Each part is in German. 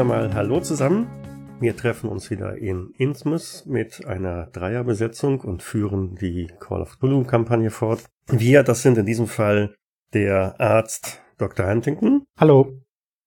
wieder mal Hallo zusammen. Wir treffen uns wieder in Innsmouth mit einer Dreierbesetzung und führen die Call of Cthulhu-Kampagne fort. Wir, das sind in diesem Fall der Arzt Dr. Huntington. Hallo.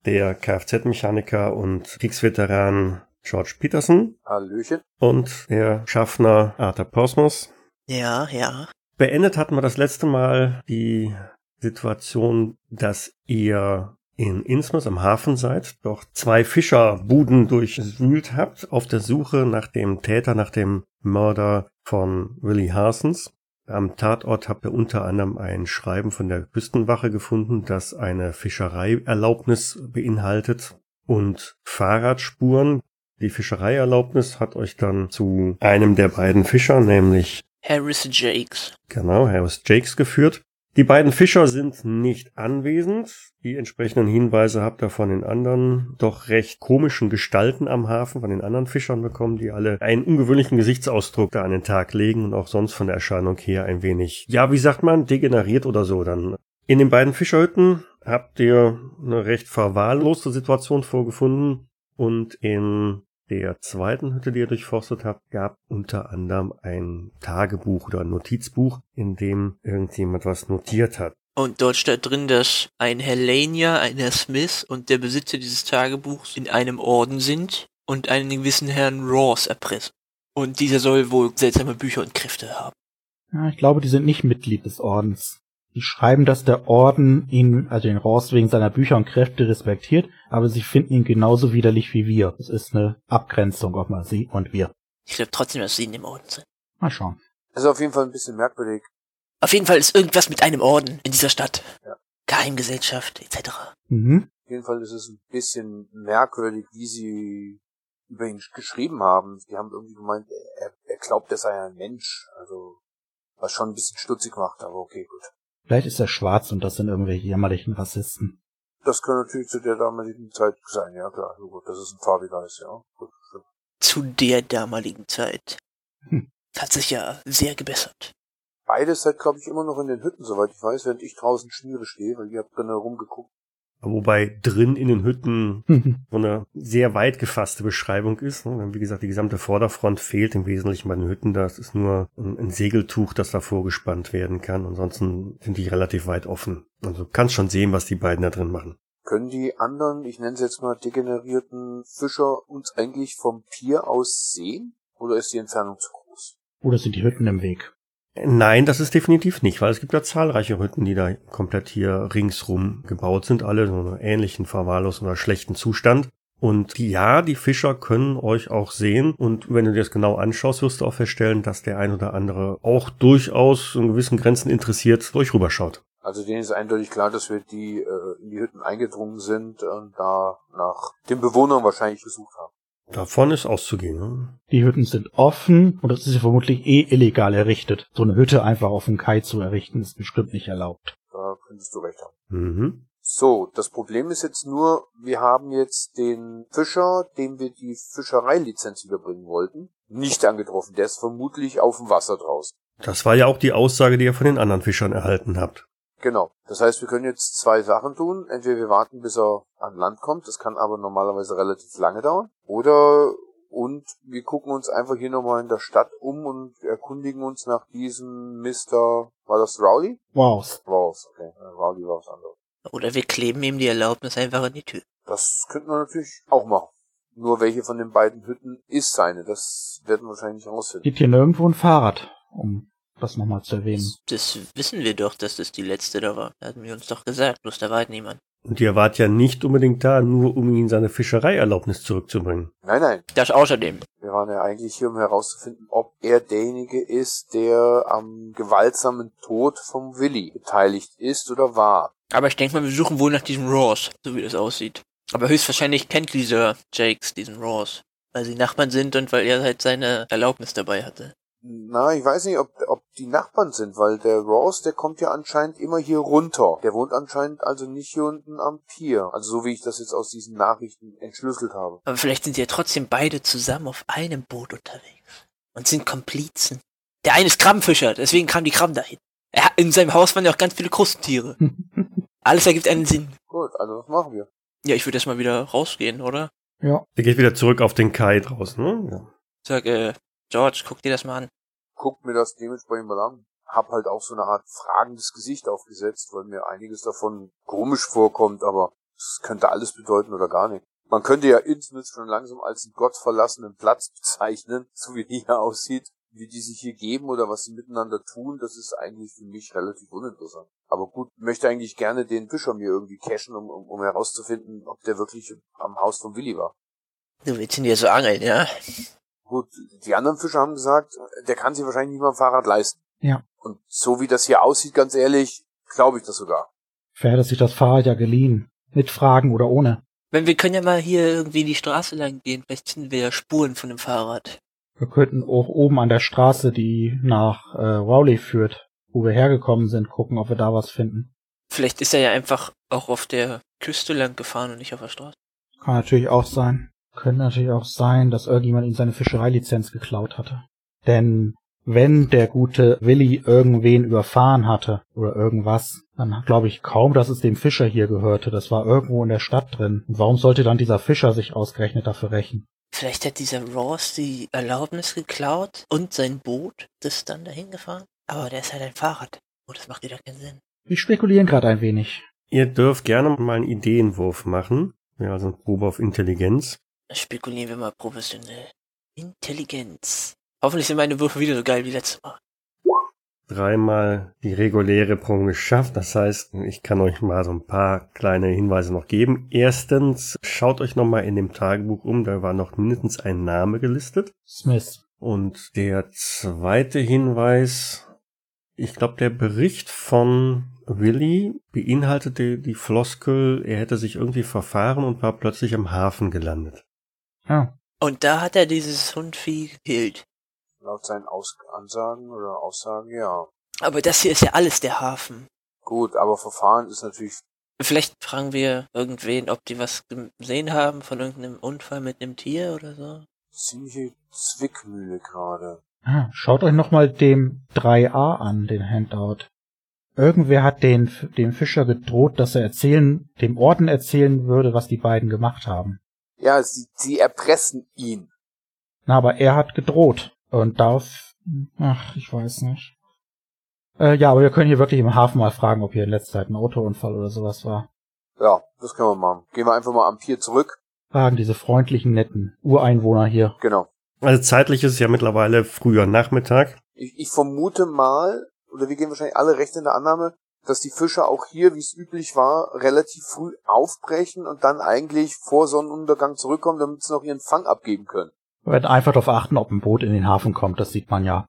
Der Kfz-Mechaniker und Kriegsveteran George Peterson. Hallöchen. Und der Schaffner Arthur Posmus. Ja, ja. Beendet hatten wir das letzte Mal die Situation, dass ihr in Innsmouth am Hafen seid, doch zwei Fischerbuden durchwühlt habt auf der Suche nach dem Täter, nach dem Mörder von Willie Harsons. Am Tatort habt ihr unter anderem ein Schreiben von der Küstenwache gefunden, das eine Fischereierlaubnis beinhaltet und Fahrradspuren. Die Fischereierlaubnis hat euch dann zu einem der beiden Fischer, nämlich Harris Jakes. Genau, Harris Jakes geführt. Die beiden Fischer sind nicht anwesend. Die entsprechenden Hinweise habt ihr von den anderen doch recht komischen Gestalten am Hafen, von den anderen Fischern bekommen, die alle einen ungewöhnlichen Gesichtsausdruck da an den Tag legen und auch sonst von der Erscheinung her ein wenig, ja, wie sagt man, degeneriert oder so dann. In den beiden Fischerhütten habt ihr eine recht verwahrloste Situation vorgefunden und in der zweiten Hütte, die ihr durchforstet habt, gab unter anderem ein Tagebuch oder ein Notizbuch, in dem irgendjemand was notiert hat. Und dort steht drin, dass ein Herr Lanier, ein Herr Smith und der Besitzer dieses Tagebuchs in einem Orden sind und einen gewissen Herrn Ross erpressen. Und dieser soll wohl seltsame Bücher und Kräfte haben. Ja, ich glaube, die sind nicht Mitglied des Ordens. Die schreiben, dass der Orden ihn, also den Ross, wegen seiner Bücher und Kräfte respektiert, aber sie finden ihn genauso widerlich wie wir. Das ist eine Abgrenzung, ob man sie und wir. Ich glaube trotzdem, dass sie in dem Orden sind. Mal schauen. Ist auf jeden Fall ein bisschen merkwürdig. Auf jeden Fall ist irgendwas mit einem Orden in dieser Stadt. Ja. Geheimgesellschaft etc. Mhm. Auf jeden Fall ist es ein bisschen merkwürdig, wie sie über ihn geschrieben haben. Die haben irgendwie gemeint, er, er glaubt, er sei ein Mensch. Also, was schon ein bisschen stutzig macht, aber okay, gut. Vielleicht ist er schwarz und das sind irgendwelche jämmerlichen Rassisten. Das kann natürlich zu der damaligen Zeit sein, ja klar. Also gut, das ist ein farbiger ist, ja. Gut. Zu der damaligen Zeit. Hm. Hat sich ja sehr gebessert. Beides seid, glaube ich, immer noch in den Hütten, soweit ich weiß, während ich draußen Schmiere stehe, weil ihr habt drinnen rumgeguckt. Wobei drin in den Hütten so eine sehr weit gefasste Beschreibung ist. ne? Wie gesagt, die gesamte Vorderfront fehlt im Wesentlichen bei den Hütten. Das ist nur ein ein Segeltuch, das da vorgespannt werden kann. Ansonsten sind die relativ weit offen. Also du kannst schon sehen, was die beiden da drin machen. Können die anderen, ich nenne es jetzt mal degenerierten Fischer, uns eigentlich vom Pier aus sehen? Oder ist die Entfernung zu groß? Oder sind die Hütten im Weg? Nein, das ist definitiv nicht, weil es gibt ja zahlreiche Hütten, die da komplett hier ringsrum gebaut sind, alle so in einem ähnlichen verwahrlosen oder schlechten Zustand. Und ja, die Fischer können euch auch sehen. Und wenn du dir das genau anschaust, wirst du auch feststellen, dass der ein oder andere auch durchaus in gewissen Grenzen interessiert durch rüberschaut. Also denen ist eindeutig klar, dass wir die äh, in die Hütten eingedrungen sind und da nach den Bewohnern wahrscheinlich gesucht haben. Davon ist auszugehen. Ne? Die Hütten sind offen und das ist ja vermutlich eh illegal errichtet. So eine Hütte einfach auf dem Kai zu errichten, ist bestimmt nicht erlaubt. Da könntest du recht haben. Mhm. So, das Problem ist jetzt nur, wir haben jetzt den Fischer, dem wir die Fischereilizenz überbringen wollten, nicht angetroffen. Der ist vermutlich auf dem Wasser draußen. Das war ja auch die Aussage, die ihr von den anderen Fischern erhalten habt. Genau. Das heißt, wir können jetzt zwei Sachen tun. Entweder wir warten, bis er an Land kommt. Das kann aber normalerweise relativ lange dauern. Oder und wir gucken uns einfach hier nochmal in der Stadt um und erkundigen uns nach diesem Mr. War das Rowley? Wow. Rawls, okay. Rowley war was anderes. Oder wir kleben ihm die Erlaubnis einfach an die Tür. Das könnten wir natürlich auch machen. Nur welche von den beiden Hütten ist seine? Das werden wir wahrscheinlich rausfinden. Gibt hier nirgendwo ein Fahrrad, um das nochmal zu erwähnen. Das wissen wir doch, dass das die letzte da war. Da hatten wir uns doch gesagt, bloß da war halt niemand. Und ihr wart ja nicht unbedingt da, nur um ihn seine Fischereierlaubnis zurückzubringen. Nein, nein. Das außerdem. Wir waren ja eigentlich hier, um herauszufinden, ob er derjenige ist, der am gewaltsamen Tod vom Willi beteiligt ist oder war. Aber ich denke mal, wir suchen wohl nach diesem Ross, so wie das aussieht. Aber höchstwahrscheinlich kennt dieser Jakes diesen Ross, weil sie Nachbarn sind und weil er halt seine Erlaubnis dabei hatte. Na, ich weiß nicht, ob, ob die Nachbarn sind, weil der Ross, der kommt ja anscheinend immer hier runter. Der wohnt anscheinend also nicht hier unten am Pier. Also so wie ich das jetzt aus diesen Nachrichten entschlüsselt habe. Aber vielleicht sind sie ja trotzdem beide zusammen auf einem Boot unterwegs und sind Komplizen. Der eine ist Krabbenfischer, deswegen kamen die Krabben dahin. Er, in seinem Haus waren ja auch ganz viele Krustentiere. Alles ergibt einen Sinn. Gut, also was machen wir? Ja, ich würde erstmal wieder rausgehen, oder? Ja. Der geht wieder zurück auf den Kai draußen, ne? Ja. Sag, äh, George, guck dir das mal an. Guckt mir das dementsprechend mal an. Hab halt auch so eine Art fragendes Gesicht aufgesetzt, weil mir einiges davon komisch vorkommt, aber es könnte alles bedeuten oder gar nicht. Man könnte ja Innsmouth schon langsam als einen gottverlassenen Platz bezeichnen, so wie die hier aussieht. Wie die sich hier geben oder was sie miteinander tun, das ist eigentlich für mich relativ uninteressant. Aber gut, möchte eigentlich gerne den Fischer mir irgendwie cashen, um, um, um herauszufinden, ob der wirklich am Haus von Willi war. Du willst ihn dir so angeln, ja? Gut, die anderen Fischer haben gesagt, der kann sich wahrscheinlich nicht mal ein Fahrrad leisten. Ja. Und so wie das hier aussieht, ganz ehrlich, glaube ich das sogar. Wer hätte sich das Fahrrad ja geliehen? Mit Fragen oder ohne? Wenn wir können ja mal hier irgendwie die Straße lang gehen, vielleicht finden wir ja Spuren von dem Fahrrad. Wir könnten auch oben an der Straße, die nach äh, Rowley führt, wo wir hergekommen sind, gucken, ob wir da was finden. Vielleicht ist er ja einfach auch auf der Küste lang gefahren und nicht auf der Straße. Kann natürlich auch sein. Könnte natürlich auch sein, dass irgendjemand ihm seine Fischereilizenz geklaut hatte. Denn wenn der gute Willi irgendwen überfahren hatte oder irgendwas, dann glaube ich kaum, dass es dem Fischer hier gehörte. Das war irgendwo in der Stadt drin. Und warum sollte dann dieser Fischer sich ausgerechnet dafür rächen? Vielleicht hat dieser Ross die Erlaubnis geklaut und sein Boot, das dann dahin gefahren. Aber der ist halt ein Fahrrad. Oh, das macht wieder keinen Sinn. Wir spekulieren gerade ein wenig. Ihr dürft gerne mal einen Ideenwurf machen. Ja, also eine Probe auf Intelligenz. Spekulieren wir mal professionell. Intelligenz. Hoffentlich sind meine Würfe wieder so geil wie letztes Mal. Dreimal die reguläre Probe geschafft. Das heißt, ich kann euch mal so ein paar kleine Hinweise noch geben. Erstens, schaut euch nochmal in dem Tagebuch um. Da war noch mindestens ein Name gelistet. Smith. Und der zweite Hinweis, ich glaube, der Bericht von Willy beinhaltete die Floskel, er hätte sich irgendwie verfahren und war plötzlich am Hafen gelandet. Ja. Und da hat er dieses Hundvieh gekillt. Laut seinen Aus Ansagen oder Aussagen, ja. Aber das hier ist ja alles der Hafen. Gut, aber Verfahren ist natürlich Vielleicht fragen wir irgendwen, ob die was gesehen haben von irgendeinem Unfall mit einem Tier oder so. ziemliche Zwickmühle gerade. Ah, schaut euch nochmal dem 3a an, den Handout. Irgendwer hat den, dem Fischer gedroht, dass er erzählen, dem Orden erzählen würde, was die beiden gemacht haben. Ja, sie, sie erpressen ihn. Na, aber er hat gedroht. Und darf, ach, ich weiß nicht. Äh, ja, aber wir können hier wirklich im Hafen mal fragen, ob hier in letzter Zeit ein Autounfall oder sowas war. Ja, das können wir machen. Gehen wir einfach mal am Pier zurück. Fragen diese freundlichen, netten Ureinwohner hier. Genau. Also zeitlich ist es ja mittlerweile früher Nachmittag. Ich, ich vermute mal, oder wir gehen wahrscheinlich alle recht in der Annahme, dass die Fischer auch hier, wie es üblich war, relativ früh aufbrechen und dann eigentlich vor Sonnenuntergang zurückkommen, damit sie noch ihren Fang abgeben können. Wir werden einfach darauf achten, ob ein Boot in den Hafen kommt, das sieht man ja.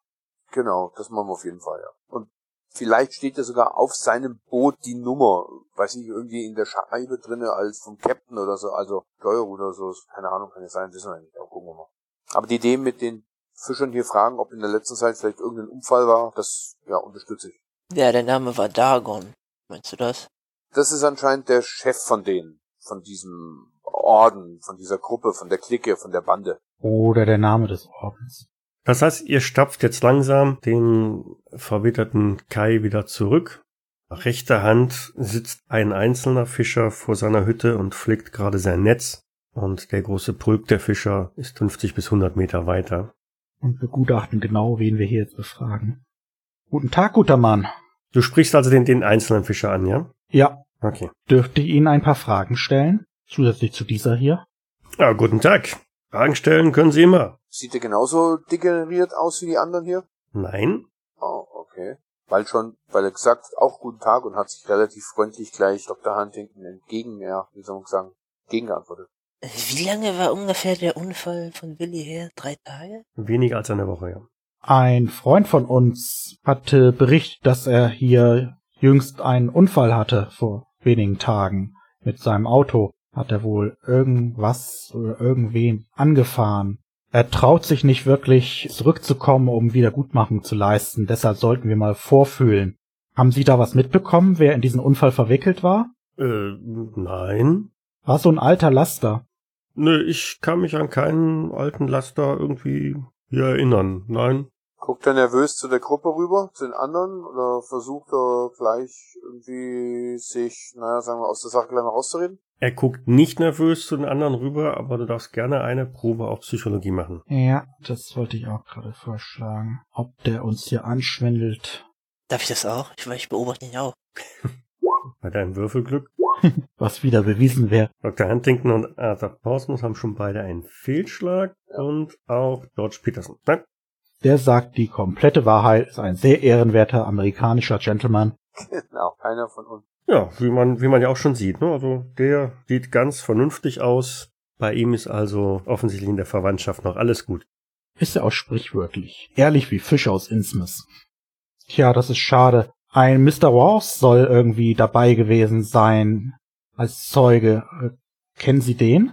Genau, das machen wir auf jeden Fall, ja. Und vielleicht steht ja sogar auf seinem Boot die Nummer, weiß ich, irgendwie in der Scheibe drinne als vom Captain oder so, also Steuer oder so, keine Ahnung, kann ja sein, wissen wir nicht, aber gucken wir mal. Aber die Idee mit den Fischern hier fragen, ob in der letzten Zeit vielleicht irgendein Unfall war, das, ja, unterstütze ich. Ja, der Name war Dagon. Meinst du das? Das ist anscheinend der Chef von denen, von diesem Orden, von dieser Gruppe, von der Clique, von der Bande. Oder der Name des Ordens. Das heißt, ihr stapft jetzt langsam den verwitterten Kai wieder zurück. Nach rechter Hand sitzt ein einzelner Fischer vor seiner Hütte und flickt gerade sein Netz. Und der große Pulk der Fischer ist 50 bis 100 Meter weiter. Und begutachten genau, wen wir hier jetzt befragen. Guten Tag, guter Mann. Du sprichst also den, den einzelnen Fischer an, ja? Ja, Okay. dürfte ich Ihnen ein paar Fragen stellen? Zusätzlich zu dieser hier? Ja, guten Tag. Fragen stellen können Sie immer. Sieht er genauso degeneriert aus wie die anderen hier? Nein? Oh, okay. Weil schon, weil er gesagt, auch guten Tag und hat sich relativ freundlich gleich Dr. Huntington entgegen, ja, wie soll man sagen, gegengeantwortet. Wie lange war ungefähr der Unfall von Willi her? Drei Tage? Weniger als eine Woche, ja. Ein Freund von uns hatte berichtet, dass er hier jüngst einen Unfall hatte vor wenigen Tagen mit seinem Auto. Hat er wohl irgendwas oder irgendwen angefahren. Er traut sich nicht wirklich zurückzukommen, um Wiedergutmachung zu leisten. Deshalb sollten wir mal vorfühlen. Haben Sie da was mitbekommen, wer in diesen Unfall verwickelt war? Äh, nein. War so ein alter Laster. Nö, ich kann mich an keinen alten Laster irgendwie hier erinnern. Nein. Guckt er nervös zu der Gruppe rüber, zu den anderen, oder versucht er gleich irgendwie sich, naja, sagen wir, aus der Sache gleich mal rauszureden? Er guckt nicht nervös zu den anderen rüber, aber du darfst gerne eine Probe auf Psychologie machen. Ja, das wollte ich auch gerade vorschlagen. Ob der uns hier anschwindelt. Darf ich das auch? Ich, ich beobachte ihn auch. Bei deinem Würfelglück. Was wieder bewiesen wäre. Dr. Huntington und Arthur Parsons haben schon beide einen Fehlschlag und auch George Peterson. Nein, Der sagt die komplette Wahrheit, ist ein sehr ehrenwerter amerikanischer Gentleman. Genau, keiner von uns. Ja, wie man, wie man ja auch schon sieht, ne? Also der sieht ganz vernünftig aus. Bei ihm ist also offensichtlich in der Verwandtschaft noch alles gut. Ist ja auch sprichwörtlich. Ehrlich wie Fisch aus Innsmouth. Tja, das ist schade. Ein Mr. Ross soll irgendwie dabei gewesen sein als Zeuge. Äh, Kennen Sie den?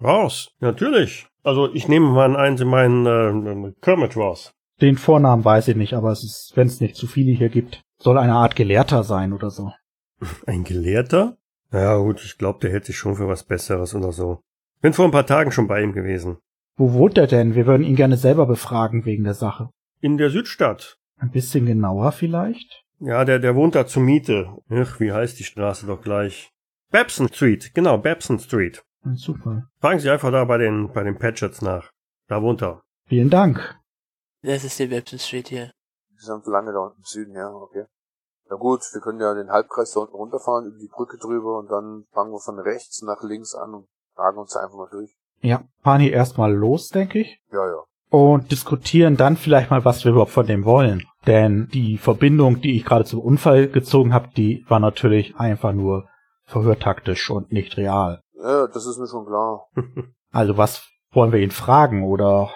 Ross, natürlich. Also ich nehme mal an, Sie meinen äh, Kermit Ross. Den Vornamen weiß ich nicht, aber es ist, wenn es nicht zu viele hier gibt, soll eine Art Gelehrter sein oder so. Ein Gelehrter? Ja gut, ich glaube, der hält sich schon für was Besseres oder so. Bin vor ein paar Tagen schon bei ihm gewesen. Wo wohnt er denn? Wir würden ihn gerne selber befragen wegen der Sache. In der Südstadt. Ein bisschen genauer vielleicht? Ja, der, der wohnt da zur Miete. Ach, wie heißt die Straße doch gleich? Babson Street, genau, Babson Street. Ah, Super. Fragen Sie einfach da bei den, bei den Patchets nach. Da wohnt er. Vielen Dank. Das ist der Webson Street hier. Die sind so lange da unten im Süden, ja, okay. Na gut, wir können ja den Halbkreis da unten runterfahren, über die Brücke drüber und dann fangen wir von rechts nach links an und fragen uns da einfach mal durch. Ja, fahren hier erstmal los, denke ich. Ja, ja. Und diskutieren dann vielleicht mal, was wir überhaupt von dem wollen. Denn die Verbindung, die ich gerade zum Unfall gezogen habe, die war natürlich einfach nur verhörtaktisch und nicht real. Ja, das ist mir schon klar. Also was wollen wir ihn fragen oder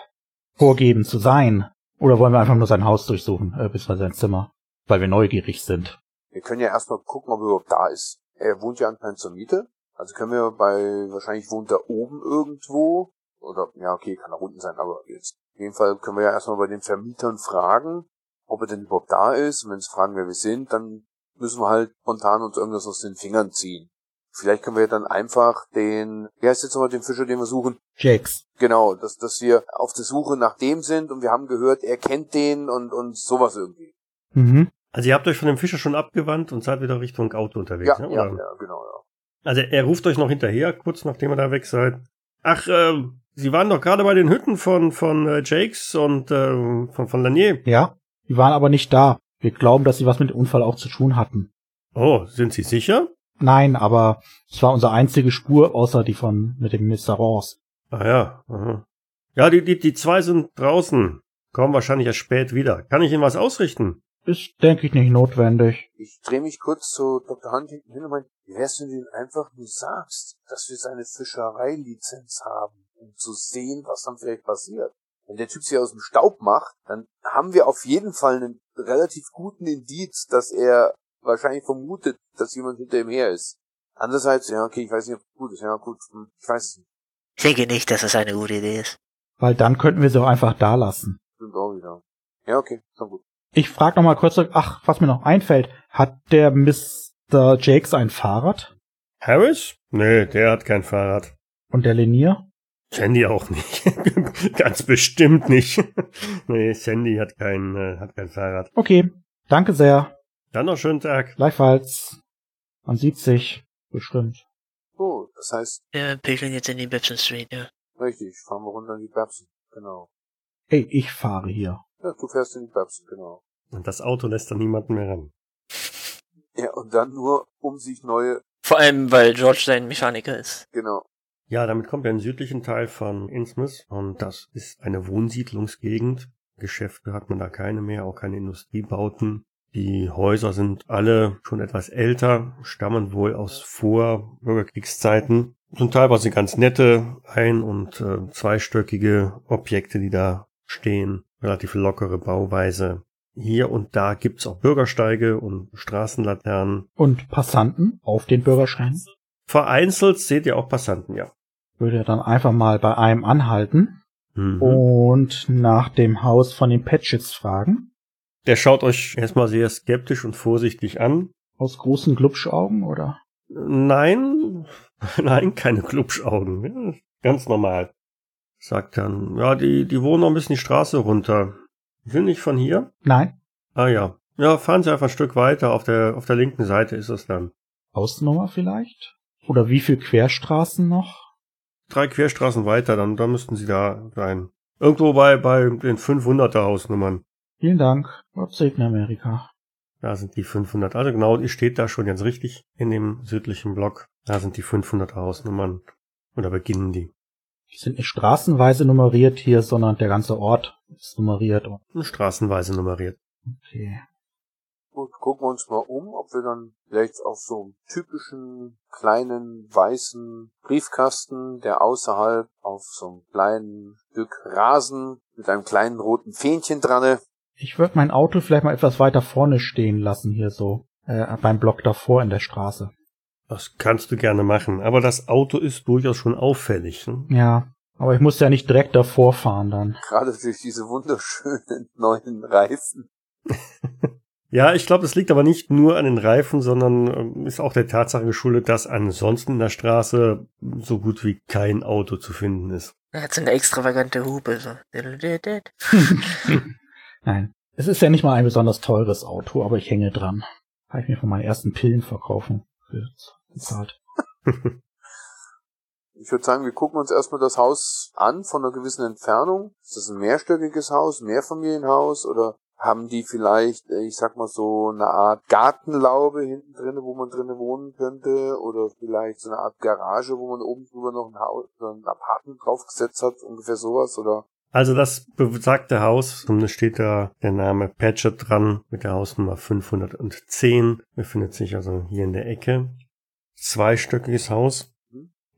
vorgeben zu sein? Oder wollen wir einfach nur sein Haus durchsuchen, äh, bis sein Zimmer, weil wir neugierig sind? Wir können ja erstmal gucken, ob er überhaupt da ist. Er wohnt ja anscheinend zur Miete. Also können wir bei, wahrscheinlich wohnt er oben irgendwo. Oder, ja, okay, kann er unten sein, aber jetzt. Auf jeden Fall können wir ja erstmal bei den Vermietern fragen, ob er denn überhaupt da ist. Und wenn sie fragen, wer wir sind, dann müssen wir halt spontan uns irgendwas aus den Fingern ziehen. Vielleicht können wir dann einfach den, wie heißt jetzt nochmal den Fischer, den wir suchen? Jakes. Genau, dass, dass wir auf der Suche nach dem sind und wir haben gehört, er kennt den und, und sowas irgendwie. Mhm. Also ihr habt euch von dem Fischer schon abgewandt und seid wieder Richtung Auto unterwegs, Ja, ne? ja, Oder? ja, genau, ja. Also er ruft euch noch hinterher, kurz nachdem ihr da weg seid. Ach, ähm, Sie waren doch gerade bei den Hütten von, von äh, Jakes und äh, von, von Lanier. Ja, die waren aber nicht da. Wir glauben, dass sie was mit dem Unfall auch zu tun hatten. Oh, sind Sie sicher? Nein, aber es war unsere einzige Spur, außer die von mit dem Mr. Ross. Ah ja. Aha. Ja, die, die, die zwei sind draußen. Kommen wahrscheinlich erst spät wieder. Kann ich Ihnen was ausrichten? Ist, denke ich, nicht notwendig. Ich drehe mich kurz zu Dr. Huntington hin und meine, wie wär's, wenn du ihm einfach nur sagst, dass wir seine Fischereilizenz haben, um zu sehen, was dann vielleicht passiert. Wenn der Typ sich aus dem Staub macht, dann haben wir auf jeden Fall einen relativ guten Indiz, dass er wahrscheinlich vermutet, dass jemand hinter ihm her ist. Andererseits, ja, okay, ich weiß nicht, ob es gut ist, ja, gut, hm, ich weiß es nicht. Ich denke nicht, dass das eine gute Idee ist. Weil dann könnten wir sie auch einfach da lassen. Stimmt auch wieder. Ja, okay, schon gut. Ich frage noch mal kurz, ach, was mir noch einfällt, hat der Mr. Jakes ein Fahrrad? Harris? Nee, der hat kein Fahrrad. Und der Lenier? Sandy auch nicht. Ganz bestimmt nicht. nee, Sandy hat kein, äh, hat kein Fahrrad. Okay, danke sehr. Dann noch schönen Tag. Gleichfalls. Man sieht sich bestimmt. Oh, das heißt, Wir pegeln jetzt in die Babson Street, ja. richtig, fahren wir runter in die Babson. Genau. Ey, ich fahre hier. Ja, du fährst in die Babson, genau. Und das Auto lässt dann niemanden mehr ran. Ja, und dann nur, um sich neue, Vor allem, weil George sein Mechaniker ist. genau. Ja, damit kommt er in den südlichen Teil von Innsmouth und das ist eine Wohnsiedlungsgegend. Geschäfte hat man da keine mehr, auch keine Industriebauten. Die Häuser sind alle schon etwas älter, stammen wohl aus Vorbürgerkriegszeiten. Sind teilweise ganz nette ein- und äh, zweistöckige Objekte, die da stehen. Relativ lockere Bauweise. Hier und da gibt's auch Bürgersteige und Straßenlaternen. Und Passanten auf den Bürgersteinen? Vereinzelt seht ihr auch Passanten, ja. Würde dann einfach mal bei einem anhalten Mhm. und nach dem Haus von den Patches fragen. Der schaut euch erstmal sehr skeptisch und vorsichtig an. Aus großen Glubschaugen, oder? Nein, nein, keine Klubschaugen. Ja, ganz normal. Sagt dann, ja, die, die wohnen noch ein bisschen die Straße runter. Sind nicht von hier? Nein. Ah ja. Ja, fahren Sie einfach ein Stück weiter. Auf der, auf der linken Seite ist es dann. Hausnummer vielleicht? Oder wie viel Querstraßen noch? Drei Querstraßen weiter, dann, dann müssten sie da sein. Irgendwo bei, bei den 500er Hausnummern. Vielen Dank. Gott segne Amerika. Da sind die 500. Also genau, ihr steht da schon jetzt richtig in dem südlichen Block. Da sind die 500er Hausnummern. Oder beginnen die. Die sind nicht straßenweise nummeriert hier, sondern der ganze Ort ist nummeriert. Straßenweise nummeriert. Okay. Gut, gucken wir uns mal um, ob wir dann vielleicht auf so einem typischen kleinen weißen Briefkasten, der außerhalb auf so einem kleinen Stück Rasen mit einem kleinen roten Fähnchen dran. Ich würde mein Auto vielleicht mal etwas weiter vorne stehen lassen, hier so, äh, beim Block davor in der Straße. Das kannst du gerne machen, aber das Auto ist durchaus schon auffällig. Ne? Ja, aber ich muss ja nicht direkt davor fahren dann. Gerade durch diese wunderschönen neuen Reifen. Ja, ich glaube, es liegt aber nicht nur an den Reifen, sondern ähm, ist auch der Tatsache geschuldet, dass ansonsten in der Straße so gut wie kein Auto zu finden ist. Er hat so eine extravagante Hupe. So. Nein. Es ist ja nicht mal ein besonders teures Auto, aber ich hänge dran. Habe ich mir von meinen ersten Pillen verkaufen bezahlt. Ich würde sagen, wir gucken uns erstmal das Haus an von einer gewissen Entfernung. Ist das ein mehrstöckiges Haus, Mehrfamilienhaus oder haben die vielleicht, äh, ich sag mal so, eine Art Gartenlaube hinten drinne, wo man drinnen wohnen könnte? Oder vielleicht so eine Art Garage, wo man oben drüber noch ein, Haus, ein Apartment draufgesetzt hat? Ungefähr sowas? Oder Also das besagte Haus, steht da der Name Patchett dran mit der Hausnummer 510, befindet sich also hier in der Ecke. Zweistöckiges Haus,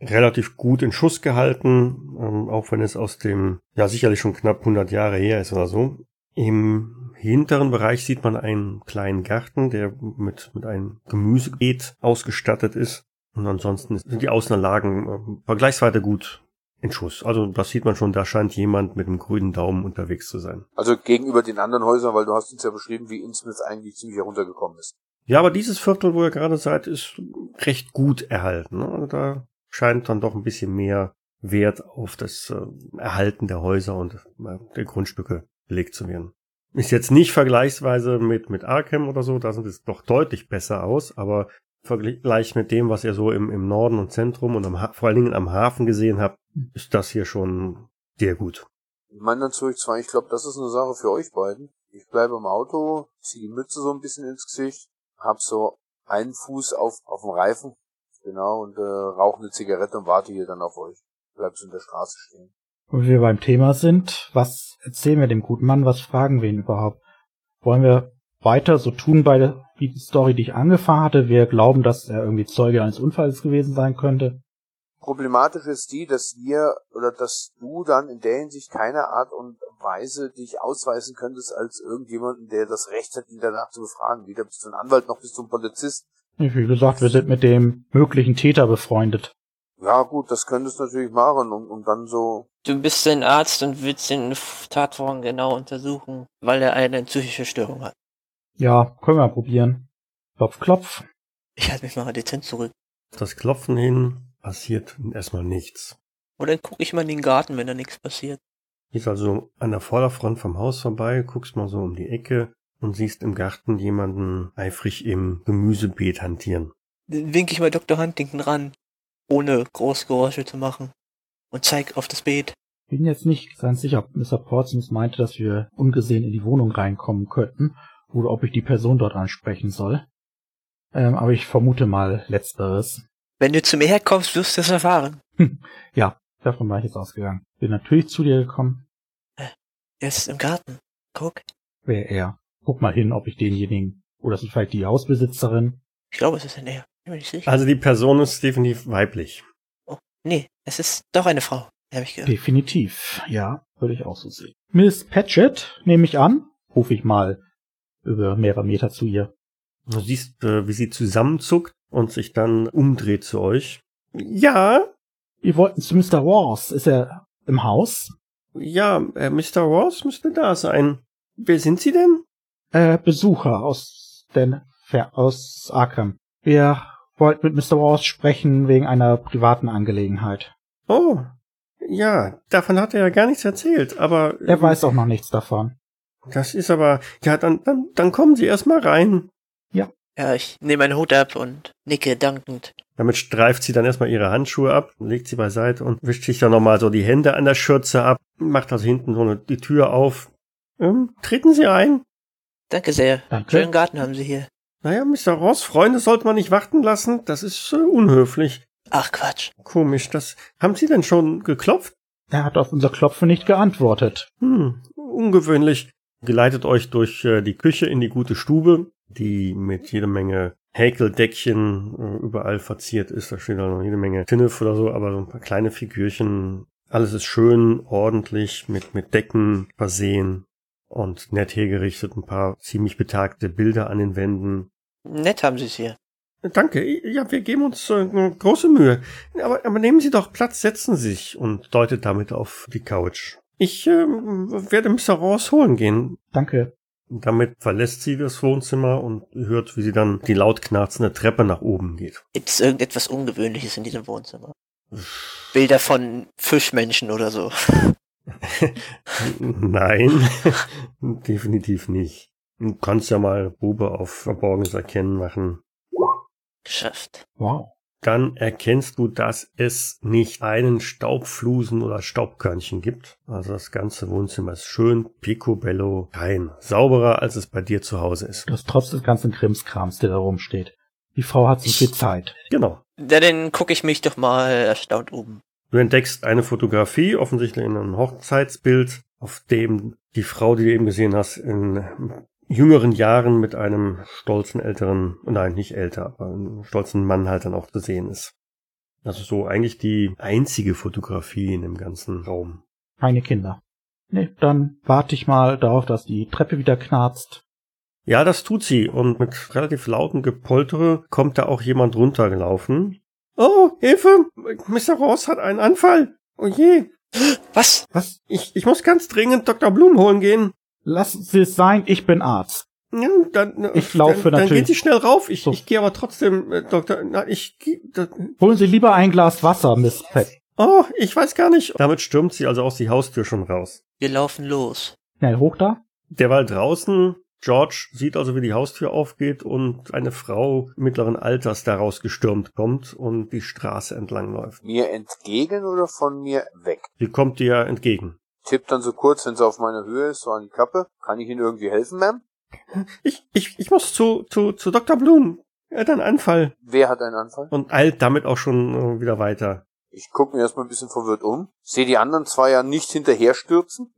relativ gut in Schuss gehalten, ähm, auch wenn es aus dem, ja sicherlich schon knapp 100 Jahre her ist oder so. Im hinteren Bereich sieht man einen kleinen Garten, der mit, mit einem Gemüsebeet ausgestattet ist. Und ansonsten sind die Außenanlagen äh, vergleichsweise gut in Schuss. Also das sieht man schon, da scheint jemand mit einem grünen Daumen unterwegs zu sein. also gegenüber den anderen Häusern, weil du hast uns ja beschrieben, wie Innsmouth eigentlich ziemlich heruntergekommen ist. Ja, aber dieses Viertel, wo ihr gerade seid, ist recht gut erhalten. Also da scheint dann doch ein bisschen mehr Wert auf das äh, Erhalten der Häuser und äh, der Grundstücke gelegt zu werden. Ist jetzt nicht vergleichsweise mit, mit Arkham oder so, da sieht es doch deutlich besser aus, aber Vergleich mit dem, was ihr so im, im Norden und Zentrum und am, vor allen Dingen am Hafen gesehen habt, ist das hier schon sehr gut. Ich meine natürlich zwar, ich glaube, das ist eine Sache für euch beiden. Ich bleibe im Auto, ziehe die Mütze so ein bisschen ins Gesicht, hab so einen Fuß auf, auf dem Reifen, genau, und äh, rauche eine Zigarette und warte hier dann auf euch. Bleib so in der Straße stehen. Wo wir beim Thema sind, was erzählen wir dem guten Mann, was fragen wir ihn überhaupt? Wollen wir weiter so tun bei der, wie die Story, die ich angefangen hatte? Wir glauben, dass er irgendwie Zeuge eines Unfalls gewesen sein könnte. Problematisch ist die, dass wir oder dass du dann in der Hinsicht keine Art und Weise dich ausweisen könntest als irgendjemanden, der das Recht hat, ihn danach zu befragen. Weder bist du ein Anwalt noch bist du ein Polizist. Wie gesagt, wir sind mit dem möglichen Täter befreundet. Ja gut, das könntest du natürlich machen und, und dann so. Du bist ein Arzt und willst den Tatvorgang genau untersuchen, weil er eine psychische Störung hat. Ja, können wir mal probieren. Klopf, klopf. Ich halte mich mal dezent zurück. Das Klopfen hin passiert erstmal nichts. Und dann gucke ich mal in den Garten, wenn da nichts passiert. Gehst also an der Vorderfront vom Haus vorbei, guckst mal so um die Ecke und siehst im Garten jemanden eifrig im Gemüsebeet hantieren. Dann winke ich mal Dr. Huntington ran, ohne Großgeräusche zu machen. Und zeig auf das Beet. Bin jetzt nicht ganz sicher, ob Mr. Portsmouth meinte, dass wir ungesehen in die Wohnung reinkommen könnten oder ob ich die Person dort ansprechen soll. Ähm, aber ich vermute mal letzteres. Wenn du zu mir herkommst, wirst du es erfahren. Ja, davon war ich jetzt ausgegangen. Bin natürlich zu dir gekommen. Er ist im Garten. Guck. Wer er? Guck mal hin, ob ich denjenigen, oder ist es vielleicht die Hausbesitzerin? Ich glaube, es ist ein Er. Bin mir nicht sicher. Also die Person ist definitiv weiblich. Oh, nee, es ist doch eine Frau. Habe ich gehört. Definitiv, ja, würde ich auch so sehen. Miss Patchett, nehme ich an, rufe ich mal über mehrere Meter zu ihr. Du siehst, äh, wie sie zusammenzuckt und sich dann umdreht zu euch. Ja, Wir wollten zu Mr. Wars. Ist er im Haus? ja, äh, Mr. Ross müsste da sein. Wer sind Sie denn? Äh, Besucher aus den, Ver- aus Arkham. Wir wollten mit Mr. Wars sprechen wegen einer privaten Angelegenheit. Oh, ja, davon hat er ja gar nichts erzählt, aber Er weiß auch noch nichts davon. Das ist aber, ja, dann, dann, dann kommen Sie erst mal rein. Ja, ich nehme meinen Hut ab und nicke dankend. Damit streift sie dann erstmal ihre Handschuhe ab, legt sie beiseite und wischt sich dann nochmal so die Hände an der Schürze ab, macht also hinten so eine, die Tür auf. Ähm, treten Sie ein. Danke sehr. Danke. Schönen Garten haben Sie hier. Naja, Mr. Ross, Freunde sollte man nicht warten lassen. Das ist äh, unhöflich. Ach Quatsch. Komisch, das. Haben Sie denn schon geklopft? Er hat auf unser Klopfen nicht geantwortet. Hm, ungewöhnlich. Geleitet euch durch äh, die Küche in die gute Stube, die mit jede Menge Häkeldeckchen äh, überall verziert ist. Da steht auch noch jede Menge Tinnef oder so, aber so ein paar kleine Figürchen. Alles ist schön, ordentlich, mit, mit Decken versehen und nett hergerichtet. Ein paar ziemlich betagte Bilder an den Wänden. Nett haben Sie es hier. Danke. Ja, wir geben uns äh, große Mühe. Aber, aber nehmen Sie doch Platz, setzen Sie sich und deutet damit auf die Couch. Ich ähm, werde Mr. Ross holen gehen. Danke. Damit verlässt sie das Wohnzimmer und hört, wie sie dann die laut knarzende Treppe nach oben geht. Gibt es irgendetwas Ungewöhnliches in diesem Wohnzimmer? Bilder von Fischmenschen oder so. Nein, definitiv nicht. Du kannst ja mal Bube auf Verborgenes erkennen machen. Geschafft. Wow. Dann erkennst du, dass es nicht einen Staubflusen oder Staubkörnchen gibt. Also das ganze Wohnzimmer ist schön picobello rein. Sauberer, als es bei dir zu Hause ist. Das trotz des ganzen Krimskrams, der da rumsteht. Die Frau hat so viel Zeit. Genau. Ja, dann gucke ich mich doch mal erstaunt um. Du entdeckst eine Fotografie, offensichtlich in einem Hochzeitsbild, auf dem die Frau, die du eben gesehen hast, in jüngeren Jahren mit einem stolzen älteren, nein, nicht älter, aber einem stolzen Mann halt dann auch zu sehen ist. Also so eigentlich die einzige Fotografie in dem ganzen Raum. Keine Kinder. Nee, dann warte ich mal darauf, dass die Treppe wieder knarzt. Ja, das tut sie und mit relativ lauten Gepoltere kommt da auch jemand runtergelaufen. Oh, Hilfe! Mr. Ross hat einen Anfall. Oh je. Was? Was? Ich, ich muss ganz dringend Dr. Blum holen gehen. Lassen Sie es sein, ich bin Arzt. Ja, dann, Ich laufe dann, dann natürlich- geht sie schnell rauf. Ich, So. ich gehe aber trotzdem, äh, Doktor. Na, ich, geh- da, Holen Sie lieber ein Glas Wasser, Miss Peck. oh, ich weiß gar nicht. Damit stürmt sie also aus die Haustür schon raus. Wir laufen los. Schnell hoch da. Derweil draußen, George sieht also, wie die Haustür aufgeht und eine Frau mittleren Alters daraus gestürmt kommt und die Straße entlang läuft. Mir entgegen oder von mir weg? Sie kommt dir entgegen. Tippt dann so kurz, wenn sie auf meiner Höhe ist, so an die Kappe. Kann ich Ihnen irgendwie helfen, Ma'am? Ich, ich, ich muss zu, zu, zu Dr. Blum. Er hat einen Anfall Wer hat einen Anfall? und eilt damit auch schon äh, wieder weiter. Ich gucke mir erstmal ein bisschen verwirrt um. Sehe die anderen zwei ja nicht hinterher stürzen.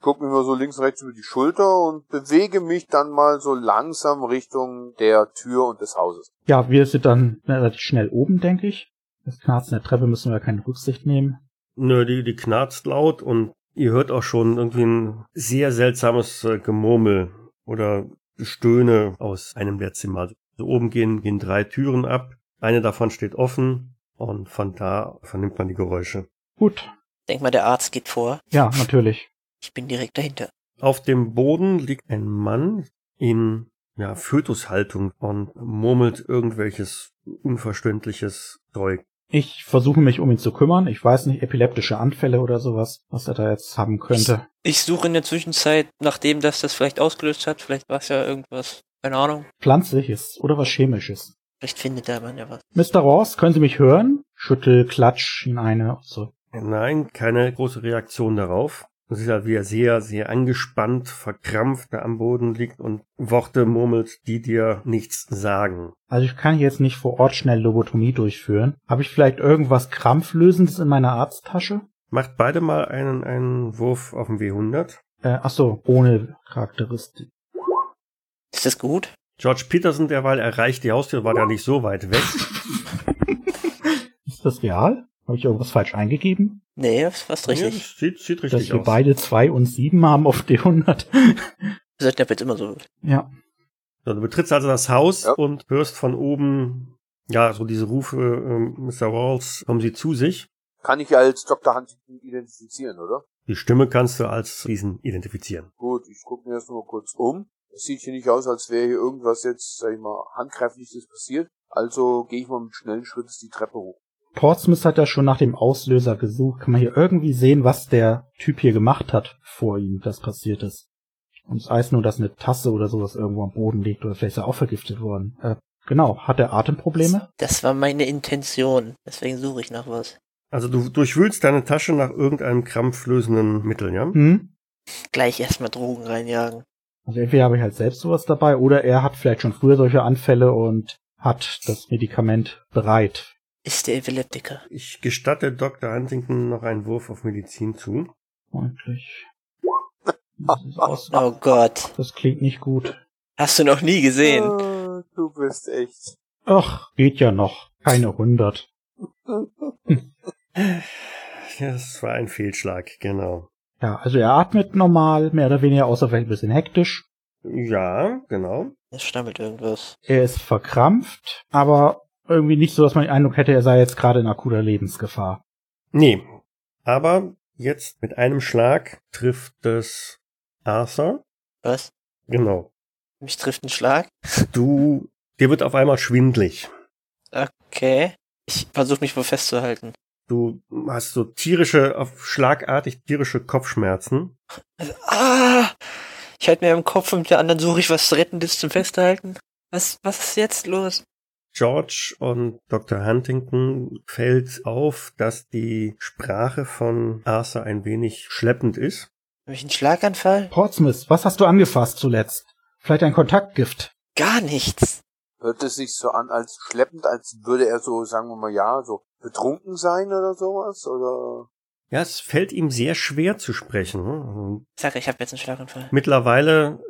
Guck mir mal so links und rechts über die Schulter und bewege mich dann mal so langsam Richtung der Tür und des Hauses. Ja, wir sind dann relativ schnell oben, denke ich. Das Knarzen der Treppe müssen wir keine Rücksicht nehmen. Nö, die, die knarzt laut und ihr hört auch schon irgendwie ein sehr seltsames äh, Gemurmel oder Stöhne aus einem der Zimmer. Also oben gehen, gehen drei Türen ab. Eine davon steht offen und von da vernimmt man die Geräusche. Gut. Denk mal, der Arzt geht vor. Ja, natürlich. Ich bin direkt dahinter. Auf dem Boden liegt ein Mann in ja, Fötushaltung und murmelt irgendwelches unverständliches Zeug. Ich versuche mich um ihn zu kümmern. Ich weiß nicht, epileptische Anfälle oder sowas, was er da jetzt haben könnte. Ich suche in der Zwischenzeit, nachdem das das vielleicht ausgelöst hat, vielleicht war es ja irgendwas, keine Ahnung, Pflanzliches oder was Chemisches. vielleicht findet der Mann ja was. Mr. Ross, können Sie mich hören? Schüttel, klatsch in eine. So. Nein, keine große Reaktion darauf. Du siehst halt, wie er sehr, sehr angespannt, verkrampft da am Boden liegt und Worte murmelt, die dir nichts sagen. Also ich kann jetzt nicht vor Ort schnell Lobotomie durchführen. Habe ich vielleicht irgendwas Krampflösendes in meiner Arzttasche? Macht beide mal einen, einen Wurf auf dem W100. Äh, ach so, ohne Charakteristik. Ist das gut? George Peterson derweil erreicht die Haustür, war ja nicht so weit weg. Ist das real? Habe ich irgendwas falsch eingegeben? Nee, das ist fast richtig. das sieht, sieht Dass richtig wir aus. beide zwei und sieben haben auf D100. Wir sollten ja jetzt immer so. ja. So, du betrittst also das Haus Ja. und hörst von oben, ja, so diese Rufe, ähm, Mr. Walls, kommen sie zu sich. Kann ich als Dr. Huntington identifizieren, oder? Die Stimme kannst du als diesen identifizieren. Gut, ich gucke mir erst mal kurz um. Es sieht hier nicht aus, als wäre hier irgendwas jetzt, sag ich mal, handgreifliches passiert. Also gehe ich mal mit schnellen Schritten die Treppe hoch. Portsmouth hat ja schon nach dem Auslöser gesucht. Kann man hier irgendwie sehen, was der Typ hier gemacht hat vor ihm, das passiert ist? Und es heißt nur, dass eine Tasse oder sowas irgendwo am Boden liegt oder vielleicht ist er auch vergiftet worden. Äh, genau. Hat er Atemprobleme? Das war meine Intention. Deswegen suche ich nach was. Also du durchwühlst deine Tasche nach irgendeinem krampflösenden Mittel, ja? Hm? Gleich erstmal Drogen reinjagen. Also entweder habe ich halt selbst sowas dabei oder er hat vielleicht schon früher solche Anfälle und hat das Medikament bereit. Ist der Epileptiker. Ich gestatte Dr. Huntington noch einen Wurf auf Medizin zu. Freundlich. Oh Gott. das klingt nicht gut. Hast du noch nie gesehen. Ah, du bist echt. Ach, geht ja noch. Keine 100. Ja, das war ein Fehlschlag, genau. Ja, also er atmet normal, mehr oder weniger, außer vielleicht ein bisschen hektisch. Ja, genau. Es stammelt irgendwas. Er ist verkrampft, aber irgendwie nicht so, dass man den Eindruck hätte, er sei jetzt gerade in akuter Lebensgefahr. Nee, aber jetzt mit einem Schlag trifft es Arthur. Was? Genau. Mich trifft ein Schlag? Du, dir wird auf einmal schwindlig. Okay. Ich versuche mich wohl festzuhalten. Du hast so tierische, auf schlagartig tierische Kopfschmerzen. Also, ah! Ich halte mir im Kopf und mit der anderen suche ich was Rettendes zum Festhalten. Was, was ist jetzt los? George und Dr. Huntington fällt auf, dass die Sprache von Arthur ein wenig schleppend ist. Habe ich einen Schlaganfall? Portsmouth, was hast du angefasst zuletzt? Vielleicht ein Kontaktgift? Gar nichts. Hört es sich so an als schleppend, als würde er so, sagen wir mal, ja, so betrunken sein oder sowas? Oder Ja, es fällt ihm sehr schwer zu sprechen. Sag, ich habe jetzt einen Schlaganfall. Mittlerweile,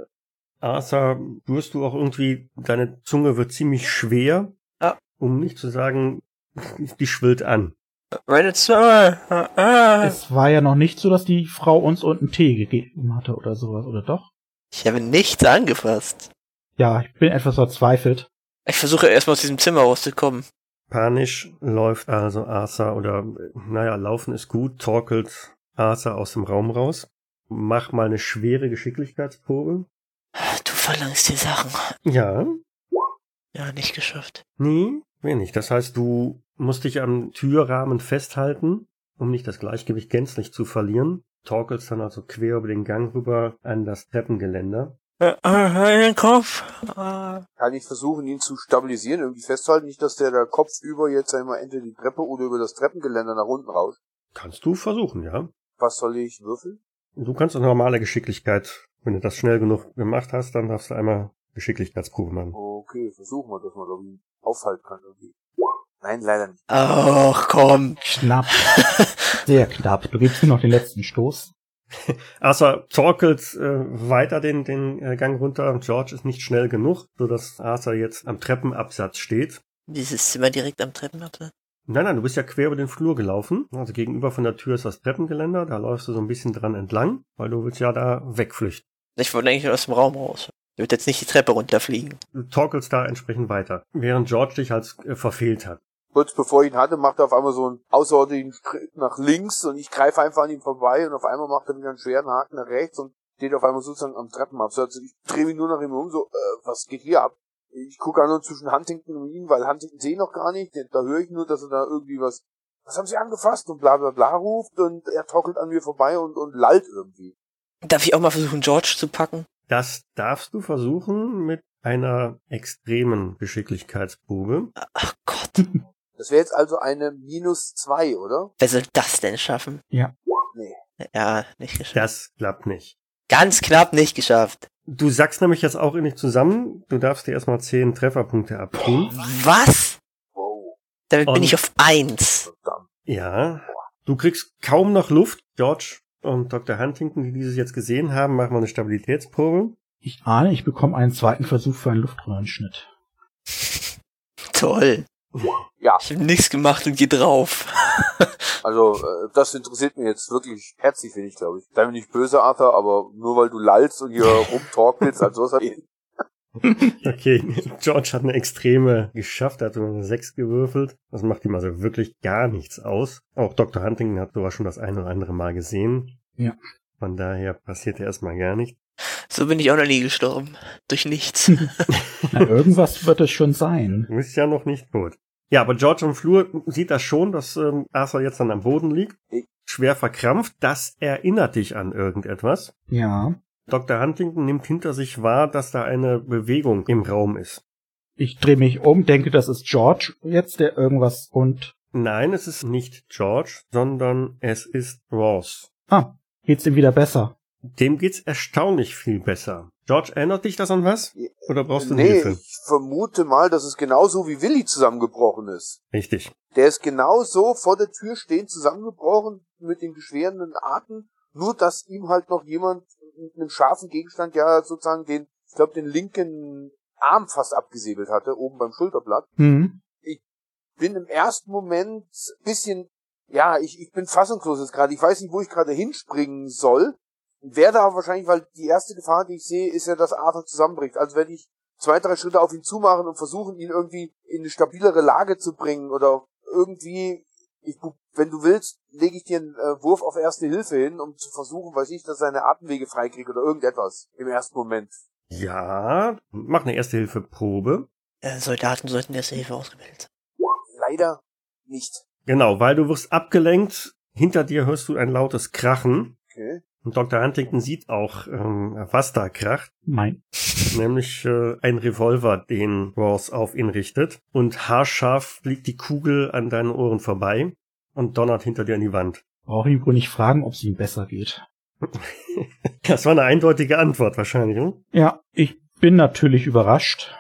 Arthur, wirst du auch irgendwie, deine Zunge wird ziemlich schwer, Ja. um nicht zu sagen, die schwillt an. Meine Zunge. Ah, ah. Es war ja noch nicht so, dass die Frau uns unten Tee gegeben hatte oder sowas, oder doch? Ich habe nichts angefasst. Ja, ich bin etwas verzweifelt. Ich versuche erstmal aus diesem Zimmer rauszukommen. Panisch läuft also Arthur oder, naja, laufen ist gut, torkelt Arthur aus dem Raum raus. Mach mal eine schwere Geschicklichkeitsprobe. Du verlangst die Sachen. Ja, Ja, nicht geschafft. nee, wenig. Das heißt, du musst dich am Türrahmen festhalten, um nicht das Gleichgewicht gänzlich zu verlieren. Torkelst dann also quer über den Gang rüber an das Treppengeländer. Äh, Mein Kopf. Ah. kann ich versuchen, ihn zu stabilisieren, irgendwie festzuhalten, nicht, dass der der Kopf über jetzt einmal entweder die Treppe oder über das Treppengeländer nach unten rauscht. Kannst du versuchen, ja. Was soll ich würfeln? Du kannst auch normale Geschicklichkeit, wenn du das schnell genug gemacht hast, dann darfst du einmal Geschicklichkeitsprobe machen. Okay, versuchen wir, dass man irgendwie aufhalten kann irgendwie. Nein, leider nicht. Ach, komm. Knapp. Sehr knapp. Du gibst mir noch den letzten Stoß. Arthur torkelt äh, weiter den, den äh, Gang runter. George ist nicht schnell genug, sodass Arthur jetzt am Treppenabsatz steht. Dieses Zimmer direkt am Treppenabsatz. Nein, nein, du bist ja quer über den Flur gelaufen. Also gegenüber von der Tür ist das Treppengeländer. Da läufst du so ein bisschen dran entlang, weil du willst ja da wegflüchten. Ich wollte eigentlich aus dem Raum raus. Ich würde jetzt nicht die Treppe runterfliegen. Du torkelst da entsprechend weiter, während George dich als äh, verfehlt hat. Kurz bevor ich ihn hatte, macht er auf einmal so einen außerordentlichen Schritt nach links und ich greife einfach an ihm vorbei und auf einmal macht er wieder einen schweren Haken nach rechts und steht auf einmal sozusagen am Treppenabsatz. Ich drehe mich nur nach ihm um, so, äh, was geht hier ab? Ich gucke an und zwischen Huntington und ihm, weil Huntington sehe ich noch gar nicht. Da höre ich nur, dass er da irgendwie was, was haben sie angefasst und bla bla bla ruft und er trockelt an mir vorbei und, und lallt irgendwie. Darf ich auch mal versuchen, George zu packen? Das darfst du versuchen mit einer extremen Geschicklichkeitsprobe. Ach Gott. Das wäre jetzt also eine minus zwei, oder? Wer soll das denn schaffen? Nee. Ja, nicht geschafft. Das klappt nicht. Ganz knapp nicht geschafft. Du sagst nämlich jetzt auch in dich zusammen. Du darfst dir erstmal zehn Trefferpunkte abtun. Was? Wow, Damit bin Und- ich auf eins. verdammt. Ja. Du kriegst kaum noch Luft. George und Dr. Huntington, die dieses jetzt gesehen haben, machen mal eine Stabilitätsprobe. Ich ahne, ich bekomme einen zweiten Versuch für einen Luftröhrenschnitt. Toll. Ja, Ich habe nichts gemacht und geh drauf. also äh, das interessiert mich jetzt wirklich herzlich wenig, glaube ich. Sei mir nicht böse, Arthur, aber nur weil du lallst und hier rumtorkelst, also was hat Okay, George hat eine extreme geschafft, er hat nur eine 6 gewürfelt. Das macht ihm also wirklich gar nichts aus. Auch Dr. Huntington hat sowas schon das ein oder andere Mal gesehen. Ja. Von daher passiert erstmal gar nichts. So bin ich auch noch nie gestorben. Durch nichts. Na, irgendwas wird es schon sein. Du bist ja noch nicht tot. Ja, aber George am Flur sieht das schon, dass ähm, Arthur jetzt dann am Boden liegt. Schwer verkrampft. Das erinnert dich an irgendetwas. Ja. Dr. Huntington nimmt hinter sich wahr, dass da eine Bewegung im Raum ist. Ich drehe mich um, denke, das ist George jetzt, der irgendwas und. Nein, es ist nicht George, sondern es ist Ross. Ah, geht's ihm wieder besser? Dem geht's erstaunlich viel besser. George, erinnert dich das an was? Oder brauchst du nee, Hilfe? ich vermute mal, dass es genauso wie Willi zusammengebrochen ist. Richtig. Der ist genauso vor der Tür stehend zusammengebrochen mit den geschwerenden Arten, nur dass ihm halt noch jemand mit einem scharfen Gegenstand ja sozusagen den, ich glaube, den linken Arm fast abgesäbelt hatte, oben beim Schulterblatt. Hm. Bin im ersten Moment bisschen, ja, ich, ich bin fassungslos jetzt gerade. Ich weiß nicht, wo ich gerade hinspringen soll. Werde aber wahrscheinlich, weil die erste Gefahr, die ich sehe, ist ja, dass Arthur zusammenbricht. Also werde ich zwei, drei Schritte auf ihn zumachen und versuchen, ihn irgendwie in eine stabilere Lage zu bringen oder irgendwie, ich, wenn du willst, lege ich dir einen äh, Wurf auf erste Hilfe hin, um zu versuchen, weiß ich, dass er seine Atemwege freikriegt oder irgendetwas im ersten Moment. Ja, mach eine Erste-Hilfe-Probe. Äh, Soldaten sollten erste Hilfe ausgebildet sein. Leider nicht. Genau, weil du wirst abgelenkt. Hinter dir hörst du ein lautes Krachen. Okay. Und Dr. Huntington sieht auch, ähm, was da kracht. Mein. Nämlich äh, ein Revolver, den Ross auf ihn richtet. Und haarscharf fliegt die Kugel an deinen Ohren vorbei und donnert hinter dir in die Wand. Brauche ihn wohl nicht fragen, ob es ihm besser geht. Das war eine eindeutige Antwort wahrscheinlich. Hm? Ja, ich bin natürlich überrascht.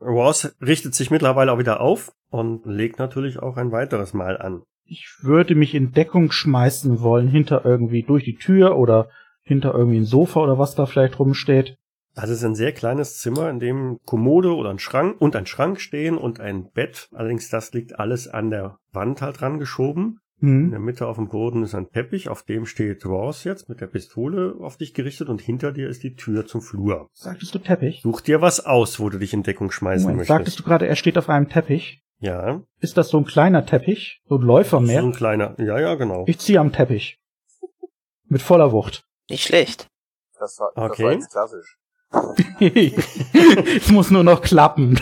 Ross richtet sich mittlerweile auch wieder auf und legt natürlich auch ein weiteres Mal an. Ich würde mich in Deckung schmeißen wollen, hinter irgendwie durch die Tür oder hinter irgendwie ein Sofa oder was da vielleicht rumsteht. Das ist ein sehr kleines Zimmer, in dem Kommode oder ein Schrank und ein Schrank stehen und ein Bett. Allerdings das liegt alles an der Wand halt rangeschoben. In Hm. der Mitte auf dem Boden ist ein Teppich, auf dem steht Ross jetzt mit der Pistole auf dich gerichtet und hinter dir ist die Tür zum Flur. Sagtest du Teppich? Such dir was aus, wo du dich in Deckung schmeißen Moment, möchtest. sagtest du gerade, er steht auf einem Teppich? ja, Ist das so ein kleiner Teppich? So ein Läufer so mehr? ein kleiner. Ja, ja, genau. Ich ziehe am Teppich. Mit voller Wucht. Nicht schlecht. Das war, das Okay. war jetzt klassisch. Es muss nur noch klappen.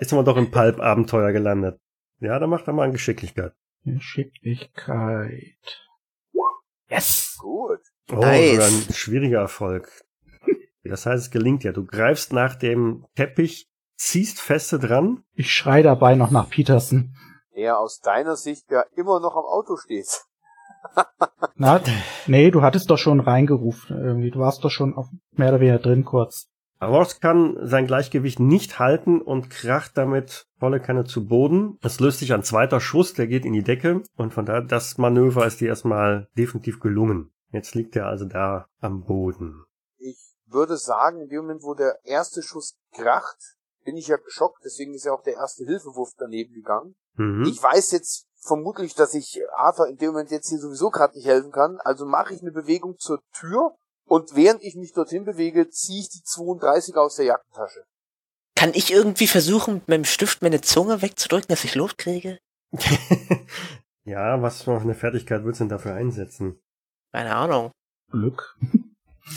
Ist man doch im Pulp-Abenteuer gelandet. Ja, da macht er mal eine Geschicklichkeit. Geschicklichkeit. Yes! Gut. Oh, Nice. sogar ein schwieriger Erfolg. Das heißt, es gelingt ja. Du greifst nach dem Teppich, ziehst feste dran. Ich schrei dabei noch nach Peterson. Der aus deiner Sicht ja immer noch am Auto steht. Na, nee, du hattest doch schon reingerufen irgendwie. Du warst doch schon auf, mehr oder weniger drin kurz. Ross kann sein Gleichgewicht nicht halten und kracht damit volle Kanne zu Boden. Es löst sich ein zweiter Schuss, der geht in die Decke und von daher, das Manöver ist dir erstmal definitiv gelungen. Jetzt liegt er also da am Boden. Ich würde sagen, in dem Moment, wo der erste Schuss kracht, bin ich ja geschockt, deswegen ist ja auch der erste Hilfewurf daneben gegangen. Mhm. Ich weiß jetzt vermutlich, dass ich Arthur in dem Moment jetzt hier sowieso gerade nicht helfen kann, also mache ich eine Bewegung zur Tür und während ich mich dorthin bewege, ziehe ich die 32 aus der Jackentasche. Kann ich irgendwie versuchen, mit meinem Stift meine Zunge wegzudrücken, dass ich Luft kriege? ja, was für eine Fertigkeit würdest du denn dafür einsetzen? Keine Ahnung. Glück.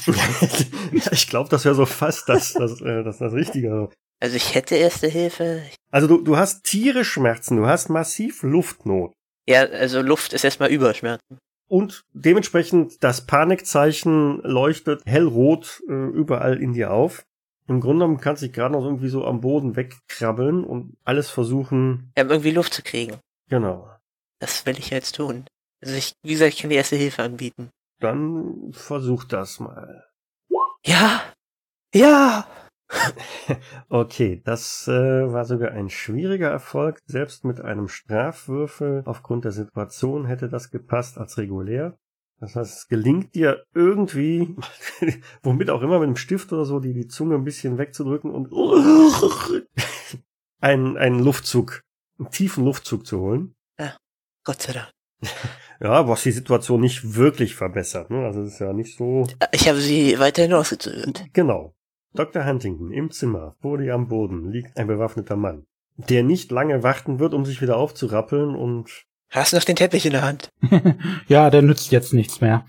ich glaube, das wäre so fast das, das, äh, das, das Richtige. Also ich hätte erste Hilfe. Also du, du hast Tierschmerzen, du hast massiv Luftnot. Ja, also Luft ist erstmal Überschmerzen. Und dementsprechend das Panikzeichen leuchtet hellrot äh, überall in dir auf. Im Grunde genommen kannst du dich gerade noch irgendwie so am Boden wegkrabbeln und alles versuchen. Ja, irgendwie Luft zu kriegen. Genau. Das will ich jetzt tun. Also ich, wie gesagt, ich kann die erste Hilfe anbieten. Dann versuch das mal. Ja! Ja! Okay, das äh, war sogar ein schwieriger Erfolg. Selbst mit einem Strafwürfel aufgrund der Situation hätte das gepasst als regulär. Das heißt, es gelingt dir irgendwie, womit auch immer, mit einem Stift oder so, die, die Zunge ein bisschen wegzudrücken und einen, einen Luftzug, einen tiefen Luftzug zu holen. Gott sei Dank. Ja, was die Situation nicht wirklich verbessert. Ne? Also es ist ja nicht so. Ich habe sie weiterhin ausgezögert. Genau. Dr. Huntington im Zimmer, vor dir am Boden, liegt ein bewaffneter Mann, der nicht lange warten wird, um sich wieder aufzurappeln und Hast du noch den Teppich in der Hand? ja, der nützt jetzt nichts mehr.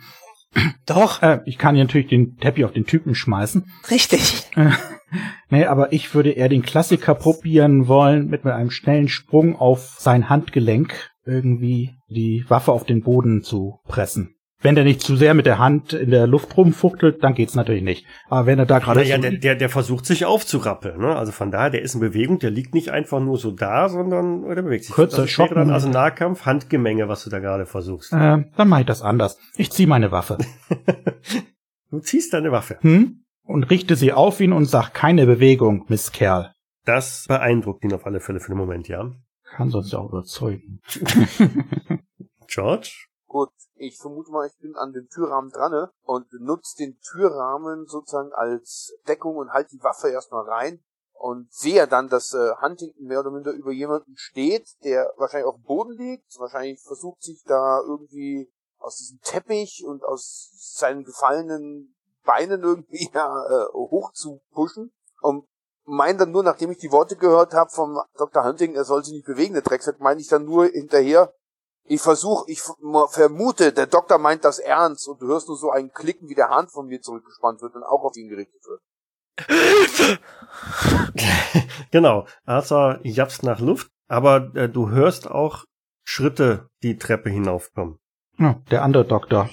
Doch, Äh, ich kann hier natürlich den Teppich auf den Typen schmeißen. richtig. nee, aber ich würde eher den Klassiker probieren wollen, mit einem schnellen Sprung auf sein Handgelenk irgendwie die Waffe auf den Boden zu pressen. Wenn der nicht zu sehr mit der Hand in der Luft rumfuchtelt, dann geht's natürlich nicht. Aber wenn er da gerade Naja, so der, der, der versucht sich aufzurappeln. Ne? Also von daher, der ist in Bewegung, der liegt nicht einfach nur so da, sondern der bewegt sich. Kurzer wäre dann also Nahkampf, Handgemenge, was du da gerade versuchst. äh, dann mache ich das anders. Ich zieh meine Waffe. Du ziehst deine Waffe. Hm? Und richte sie auf ihn und sag keine Bewegung, Miss Kerl. Das beeindruckt ihn auf alle Fälle für den Moment, ja. Kann sonst ja auch überzeugen. George? Gut, ich vermute mal, ich bin an dem Türrahmen dran ne? und nutze den Türrahmen sozusagen als Deckung und halt die Waffe erstmal rein und sehe dann, dass äh, Huntington mehr oder minder über jemanden steht, der wahrscheinlich auf dem Boden liegt, wahrscheinlich versucht sich da irgendwie aus diesem Teppich und aus seinen gefallenen Beinen irgendwie ja, äh, hoch zu pushen und meine dann nur, nachdem ich die Worte gehört habe vom Dr. Huntington, er soll sich nicht bewegen, der Drecksack, meine ich dann nur hinterher, ich versuche, ich vermute, der Doktor meint das ernst und du hörst nur so ein Klicken, wie der Hand von mir zurückgespannt wird und auch auf ihn gerichtet wird. genau. Arthur japst nach Luft, aber äh, du hörst auch Schritte die Treppe hinaufkommen. Ja, der andere Doktor.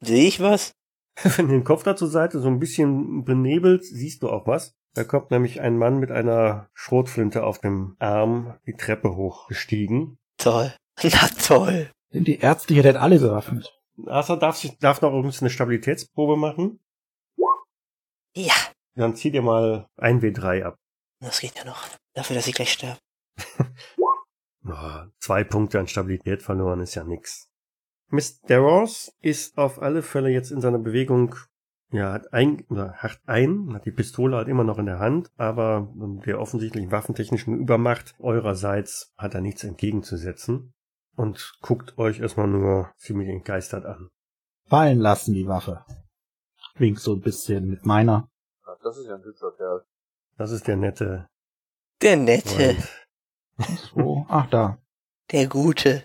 Sehe ich was? Wenn du den Kopf da zur Seite so ein bisschen benebelt, siehst du auch was. Da kommt nämlich ein Mann mit einer Schrotflinte auf dem Arm die Treppe hochgestiegen. Toll. Na toll. Sind die Ärzte hier denn alle bewaffnet? Arthur darf, sich, darf noch übrigens eine Stabilitätsprobe machen. Ja. Dann zieh dir mal ein W3 ab. Das geht ja noch. Dafür, dass ich gleich sterbe. Oh, zwei Punkte an Stabilität verloren ist ja nix. Miss Deros ist auf alle Fälle jetzt in seiner Bewegung, ja, hat ein, oder hat ein, hat die Pistole halt immer noch in der Hand, aber der offensichtlichen waffentechnischen Übermacht eurerseits hat er nichts entgegenzusetzen und guckt euch erstmal nur ziemlich entgeistert an. Fallen lassen die Waffe. Wink so ein bisschen mit meiner. Ja, das ist ja ein hübscher Kerl. Das ist der nette Der Nette. Freund. So, ach da. Der Gute.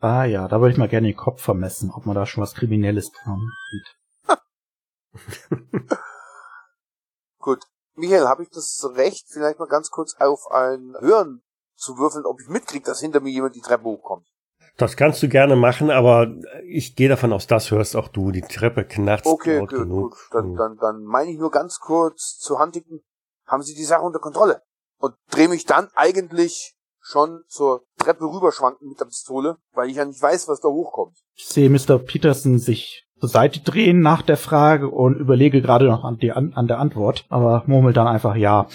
Ah ja, da würde ich mal gerne den Kopf vermessen, ob man da schon was Kriminelles dran sieht. Gut. Michael, habe ich das Recht, vielleicht mal ganz kurz auf ein Hören zu würfeln, ob ich mitkriege, dass hinter mir jemand die Treppe hochkommt? Das kannst du gerne machen, aber ich gehe davon aus, das hörst auch du. Die Treppe knarzt Okay, laut gut, genug. gut. Dann, dann, dann meine ich nur ganz kurz zu Huntington, haben Sie die Sache unter Kontrolle? Und drehe mich dann eigentlich schon zur Treppe rüberschwanken mit der Pistole, weil ich ja nicht weiß, was da hochkommt. Ich sehe Mr. Peterson sich zur Seite drehen nach der Frage und überlege gerade noch an, die, an, an der Antwort, aber murmel dann einfach ja.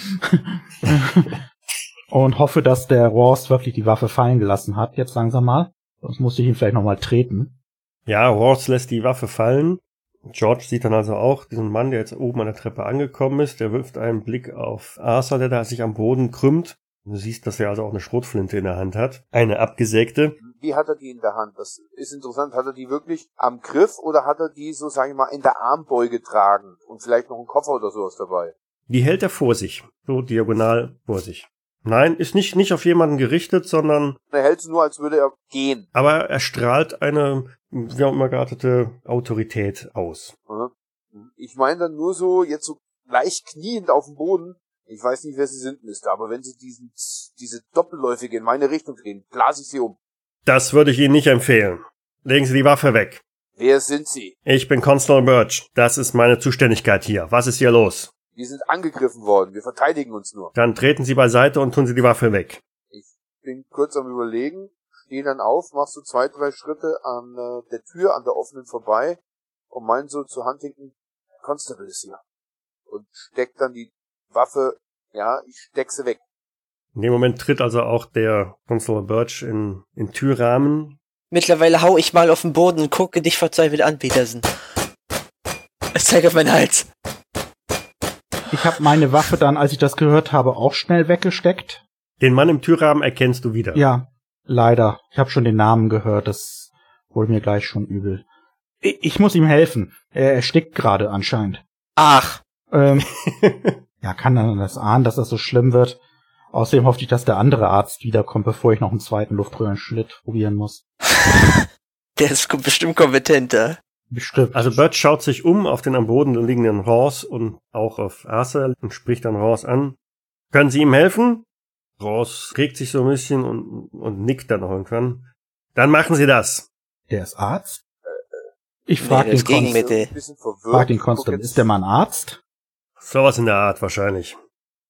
und hoffe, dass der Ross wirklich die Waffe fallen gelassen hat, jetzt langsam mal. Sonst muss ich ihn vielleicht nochmal treten. Ja, Ross lässt die Waffe fallen. George sieht dann also auch diesen Mann, der jetzt oben an der Treppe angekommen ist. Der wirft einen Blick auf Arthur, der da sich am Boden krümmt. Du siehst, dass er also auch eine Schrotflinte in der Hand hat. Eine abgesägte. Wie hat er die in der Hand? Das ist interessant. Hat er die wirklich am Griff oder hat er die so, sage ich mal, in der Armbeuge getragen und vielleicht noch einen Koffer oder sowas dabei? Die hält er vor sich. So diagonal vor sich. Nein, ist nicht, nicht auf jemanden gerichtet, sondern, Er hält sie nur, als würde er gehen. aber er strahlt eine, wie auch immer geartete Autorität aus. Ich meine dann nur so, jetzt so leicht kniend auf dem Boden. Ich weiß nicht, wer sie sind, Mister, aber wenn sie diesen, diese Doppelläufige in meine Richtung drehen, blase ich sie um. Das würde ich Ihnen nicht empfehlen. Legen Sie die Waffe weg. Wer sind sie? Ich bin Constable Birch. Das ist meine Zuständigkeit hier. Was ist hier los? Wir sind angegriffen worden. Wir verteidigen uns nur. Dann treten Sie beiseite und tun Sie die Waffe weg. Ich bin kurz am überlegen, stehe dann auf, machst so zwei, drei Schritte an äh, der Tür, an der offenen vorbei und mein so zu Huntington, Constable ist hier. Und steck dann die Waffe, ja, ich steck sie weg. In dem Moment tritt also auch der Constable Birch in, in Türrahmen. Mittlerweile hau ich mal auf den Boden und gucke dich verzweifelt an, Petersen. Es zeigt auf meinen Hals. Ich habe meine Waffe dann, als ich das gehört habe, auch schnell weggesteckt. Den Mann im Türrahmen erkennst du wieder. Ja, leider. Ich habe schon den Namen gehört, das wurde mir gleich schon übel. Ich, ich muss ihm helfen. Er erstickt gerade anscheinend. Ach, Ähm, ja, kann dann das ahnen, dass das so schlimm wird. Außerdem hoffe ich, dass der andere Arzt wiederkommt, bevor ich noch einen zweiten Luftröhrenschnitt probieren muss. der ist bestimmt kompetenter. Bestimmt. Also Birch schaut sich um auf den am Boden liegenden Ross und auch auf Arthur und spricht dann Ross an. Können Sie ihm helfen? Ross regt sich so ein bisschen und, und nickt dann auch irgendwann. Dann machen Sie das. Der ist Arzt? Ich frage Nee, das den, Gegenmittel. Ein bisschen verwirrt. frag den Constable, jetzt- ist der mal ein Arzt? Sowas in der Art wahrscheinlich.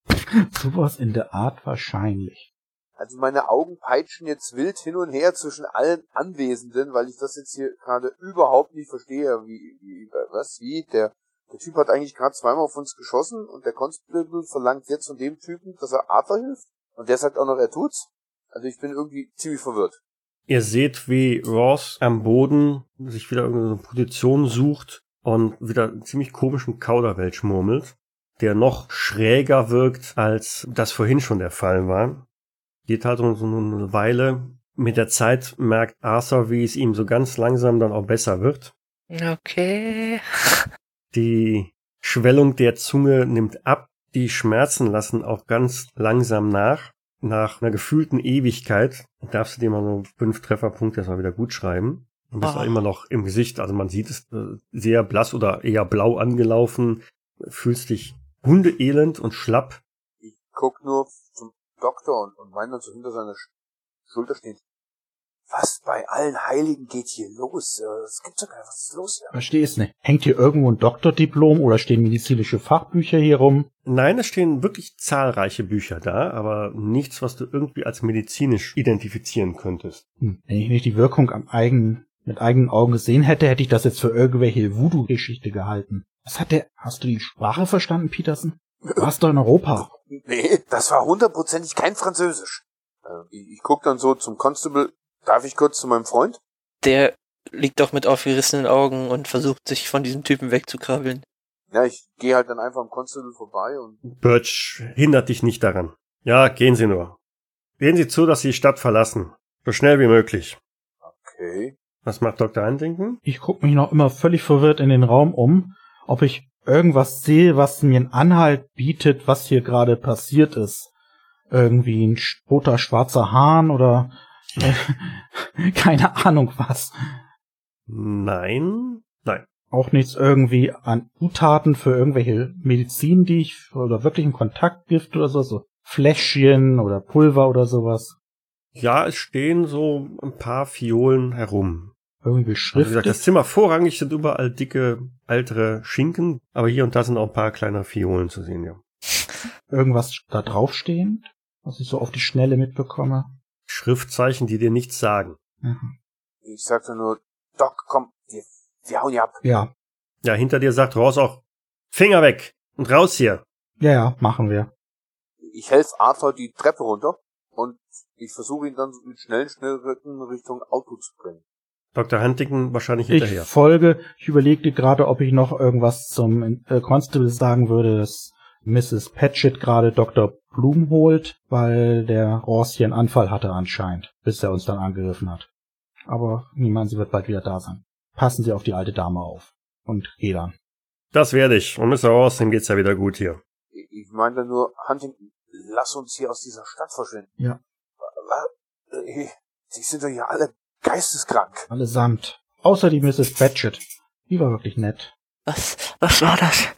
Sowas in der Art wahrscheinlich. Also meine Augen peitschen jetzt wild hin und her zwischen allen Anwesenden, weil ich das jetzt hier gerade überhaupt nicht verstehe. Wie, wie, was, wie? Der, der Typ hat eigentlich gerade zweimal auf uns geschossen und der Constable verlangt jetzt von dem Typen, dass er Arthur hilft. Und der sagt auch noch, er tut's. Also ich bin irgendwie ziemlich verwirrt. Ihr seht, wie Ross am Boden sich wieder irgendeine Position sucht und wieder einen ziemlich komischen Kauderwelsch murmelt, der noch schräger wirkt, als das vorhin schon der Fall war. Geht halt so eine Weile. Mit der Zeit merkt Arthur, wie es ihm so ganz langsam dann auch besser wird. Okay. Die Schwellung der Zunge nimmt ab. Die Schmerzen lassen auch ganz langsam nach. Nach einer gefühlten Ewigkeit darfst du dir mal so fünf Trefferpunkte erstmal wieder gut schreiben. Und bist Ah. auch immer noch im Gesicht. Also man sieht es äh, sehr blass oder eher blau angelaufen. Fühlst dich hundeelend und schlapp. Ich guck nur zum Doktor und, und meine so hinter seiner Sch Schulter steht. Was bei allen Heiligen geht hier los? Äh, Das gibt's doch gar nicht. Was ist los hier? Verstehe es nicht. Hängt hier irgendwo ein Doktordiplom oder stehen medizinische Fachbücher hier rum? Nein, es stehen wirklich zahlreiche Bücher da, aber nichts, was du irgendwie als medizinisch identifizieren könntest. Hm. Wenn ich nicht die Wirkung am eigenen, mit eigenen Augen gesehen hätte, hätte ich das jetzt für irgendwelche Voodoo-Geschichte gehalten. Was hat der, hast du die Sprache verstanden, Peterson? Warst du in Europa? Nee, das war hundertprozentig kein Französisch. Äh, Ich, guck dann so zum Constable. Darf ich kurz zu meinem Freund? Der liegt doch mit aufgerissenen Augen und versucht sich von diesem Typen wegzukrabbeln. Ja, ich gehe halt dann einfach am Constable vorbei und Birch hindert dich nicht daran. Ja, gehen Sie nur. Sehen Sie zu, dass Sie die Stadt verlassen. So schnell wie möglich. okay. Was macht Dr. Huntington? Ich gucke mich noch immer völlig verwirrt in den Raum um, ob ich irgendwas sehe, was mir einen Anhalt bietet, was hier gerade passiert ist. Irgendwie ein roter schwarzer Hahn oder äh, keine Ahnung was. Nein. Nein. Auch nichts irgendwie an Zutaten für irgendwelche Medizin, die ich oder wirklich ein Kontaktgift oder so, so Fläschchen oder Pulver oder sowas. Ja, es stehen so ein paar Fiolen herum. Irgendwie Also wie gesagt, das Zimmer vorrangig sind überall dicke, ältere Schinken, aber hier und da sind auch ein paar kleine Fiolen zu sehen, ja. irgendwas da draufstehend, was ich so auf die Schnelle mitbekomme. Schriftzeichen, die dir nichts sagen. Mhm. Ich sagte nur, Doc, komm, wir, wir hauen hier ab. Ja, Ja, hinter dir sagt Ross auch, Finger weg und raus hier. ja, ja, machen wir. Ich helfe Arthur die Treppe runter und ich versuche ihn dann mit schnellen Schnellrücken Richtung Auto zu bringen. Dr. Huntington wahrscheinlich Ich hinterher. folge. Ich überlegte gerade, ob ich noch irgendwas zum äh, Constable sagen würde, dass Mrs. Patchett gerade Dr. Blum holt, weil der Ross hier einen Anfall hatte anscheinend, bis er uns dann angegriffen hat. Aber niemand, sie wird bald wieder da sein. Passen Sie auf die alte Dame auf. Und geh dann. Das werde ich. Und Mr. Ross, dem geht's ja wieder gut hier. Ich ich meinte nur, Huntington, lass uns hier aus dieser Stadt verschwinden. Ja. Äh, Die sind doch hier alle geisteskrank. Allesamt. Außer die Mrs. Patchett. Die war wirklich nett. Was, was war das?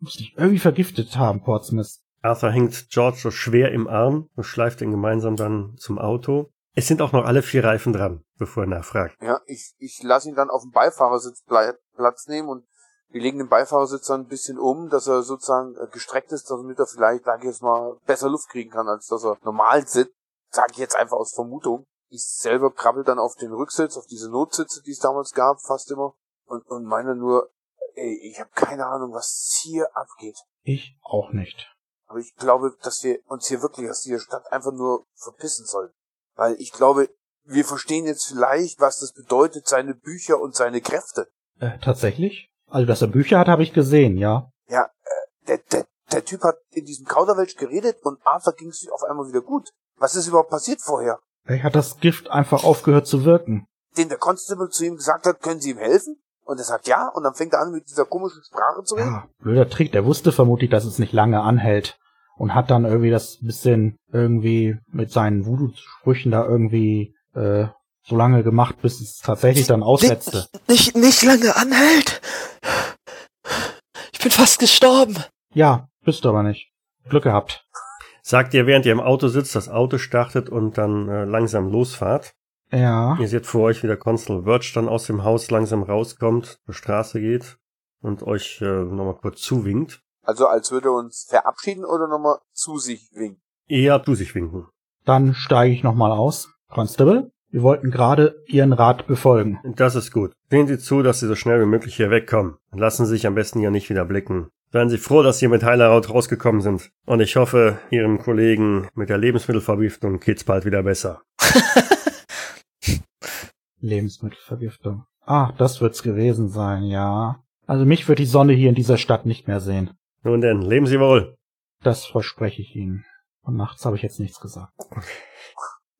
Muss dich irgendwie vergiftet haben, Portsmouth. Arthur hängt George so schwer im Arm und schleift ihn gemeinsam dann zum Auto. Es sind auch noch alle vier Reifen dran, bevor er nachfragt. Ja, ich, ich lasse ihn dann auf dem Beifahrersitz Platz nehmen und wir legen den Beifahrersitz dann ein bisschen um, dass er sozusagen äh, gestreckt ist, damit er vielleicht, sag ich jetzt mal, besser Luft kriegen kann, als dass er normal sitzt. Sag ich jetzt einfach aus Vermutung. Ich selber krabbel dann auf den Rücksitz, auf diese Notsitze, die es damals gab, fast immer. Und, und meine nur, ey, ich habe keine Ahnung, was hier abgeht. Ich auch nicht. Aber ich glaube, dass wir uns hier wirklich aus dieser Stadt einfach nur verpissen sollen. Weil ich glaube, wir verstehen jetzt vielleicht, was das bedeutet, seine Bücher und seine Kräfte. Äh, tatsächlich? Also, dass er Bücher hat, habe ich gesehen, ja. Ja, äh, der, der, der Typ hat in diesem Kauderwelsch geredet und Arthur ging es auf einmal wieder gut. Was ist überhaupt passiert vorher? Vielleicht hat das Gift einfach aufgehört zu wirken. Den der Constable zu ihm gesagt hat, können Sie ihm helfen? Und er sagt ja, und dann fängt er an, mit dieser komischen Sprache zu reden. Ja, blöder Trick. Der wusste vermutlich, dass es nicht lange anhält. Und hat dann irgendwie das bisschen irgendwie mit seinen Voodoo-Sprüchen da irgendwie äh, so lange gemacht, bis es tatsächlich dann aussetzte. Nicht, nicht lange anhält. Ich bin fast gestorben. Ja, bist du aber nicht. Glück gehabt. Sagt ihr, während ihr im Auto sitzt, das Auto startet und dann äh, langsam losfahrt. Ja. Ihr seht vor euch, wie der Constable Birch dann aus dem Haus langsam rauskommt, zur Straße geht und euch äh, nochmal kurz zuwinkt. Also als würde er uns verabschieden oder nochmal zu sich winken. Eher zu sich winken. Dann steige ich nochmal aus. Constable, wir wollten gerade Ihren Rat befolgen. Das ist gut. Sehen Sie zu, dass Sie so schnell wie möglich hier wegkommen. Und lassen Sie sich am besten hier nicht wieder blicken. Seien Sie froh, dass Sie mit heiler Haut rausgekommen sind. Und ich hoffe, Ihrem Kollegen mit der Lebensmittelvergiftung geht's bald wieder besser. Lebensmittelvergiftung. Ah, das wird's gewesen sein, ja. Also mich wird die Sonne hier in dieser Stadt nicht mehr sehen. Nun denn, leben Sie wohl. Das verspreche ich Ihnen. Und nachts habe ich jetzt nichts gesagt.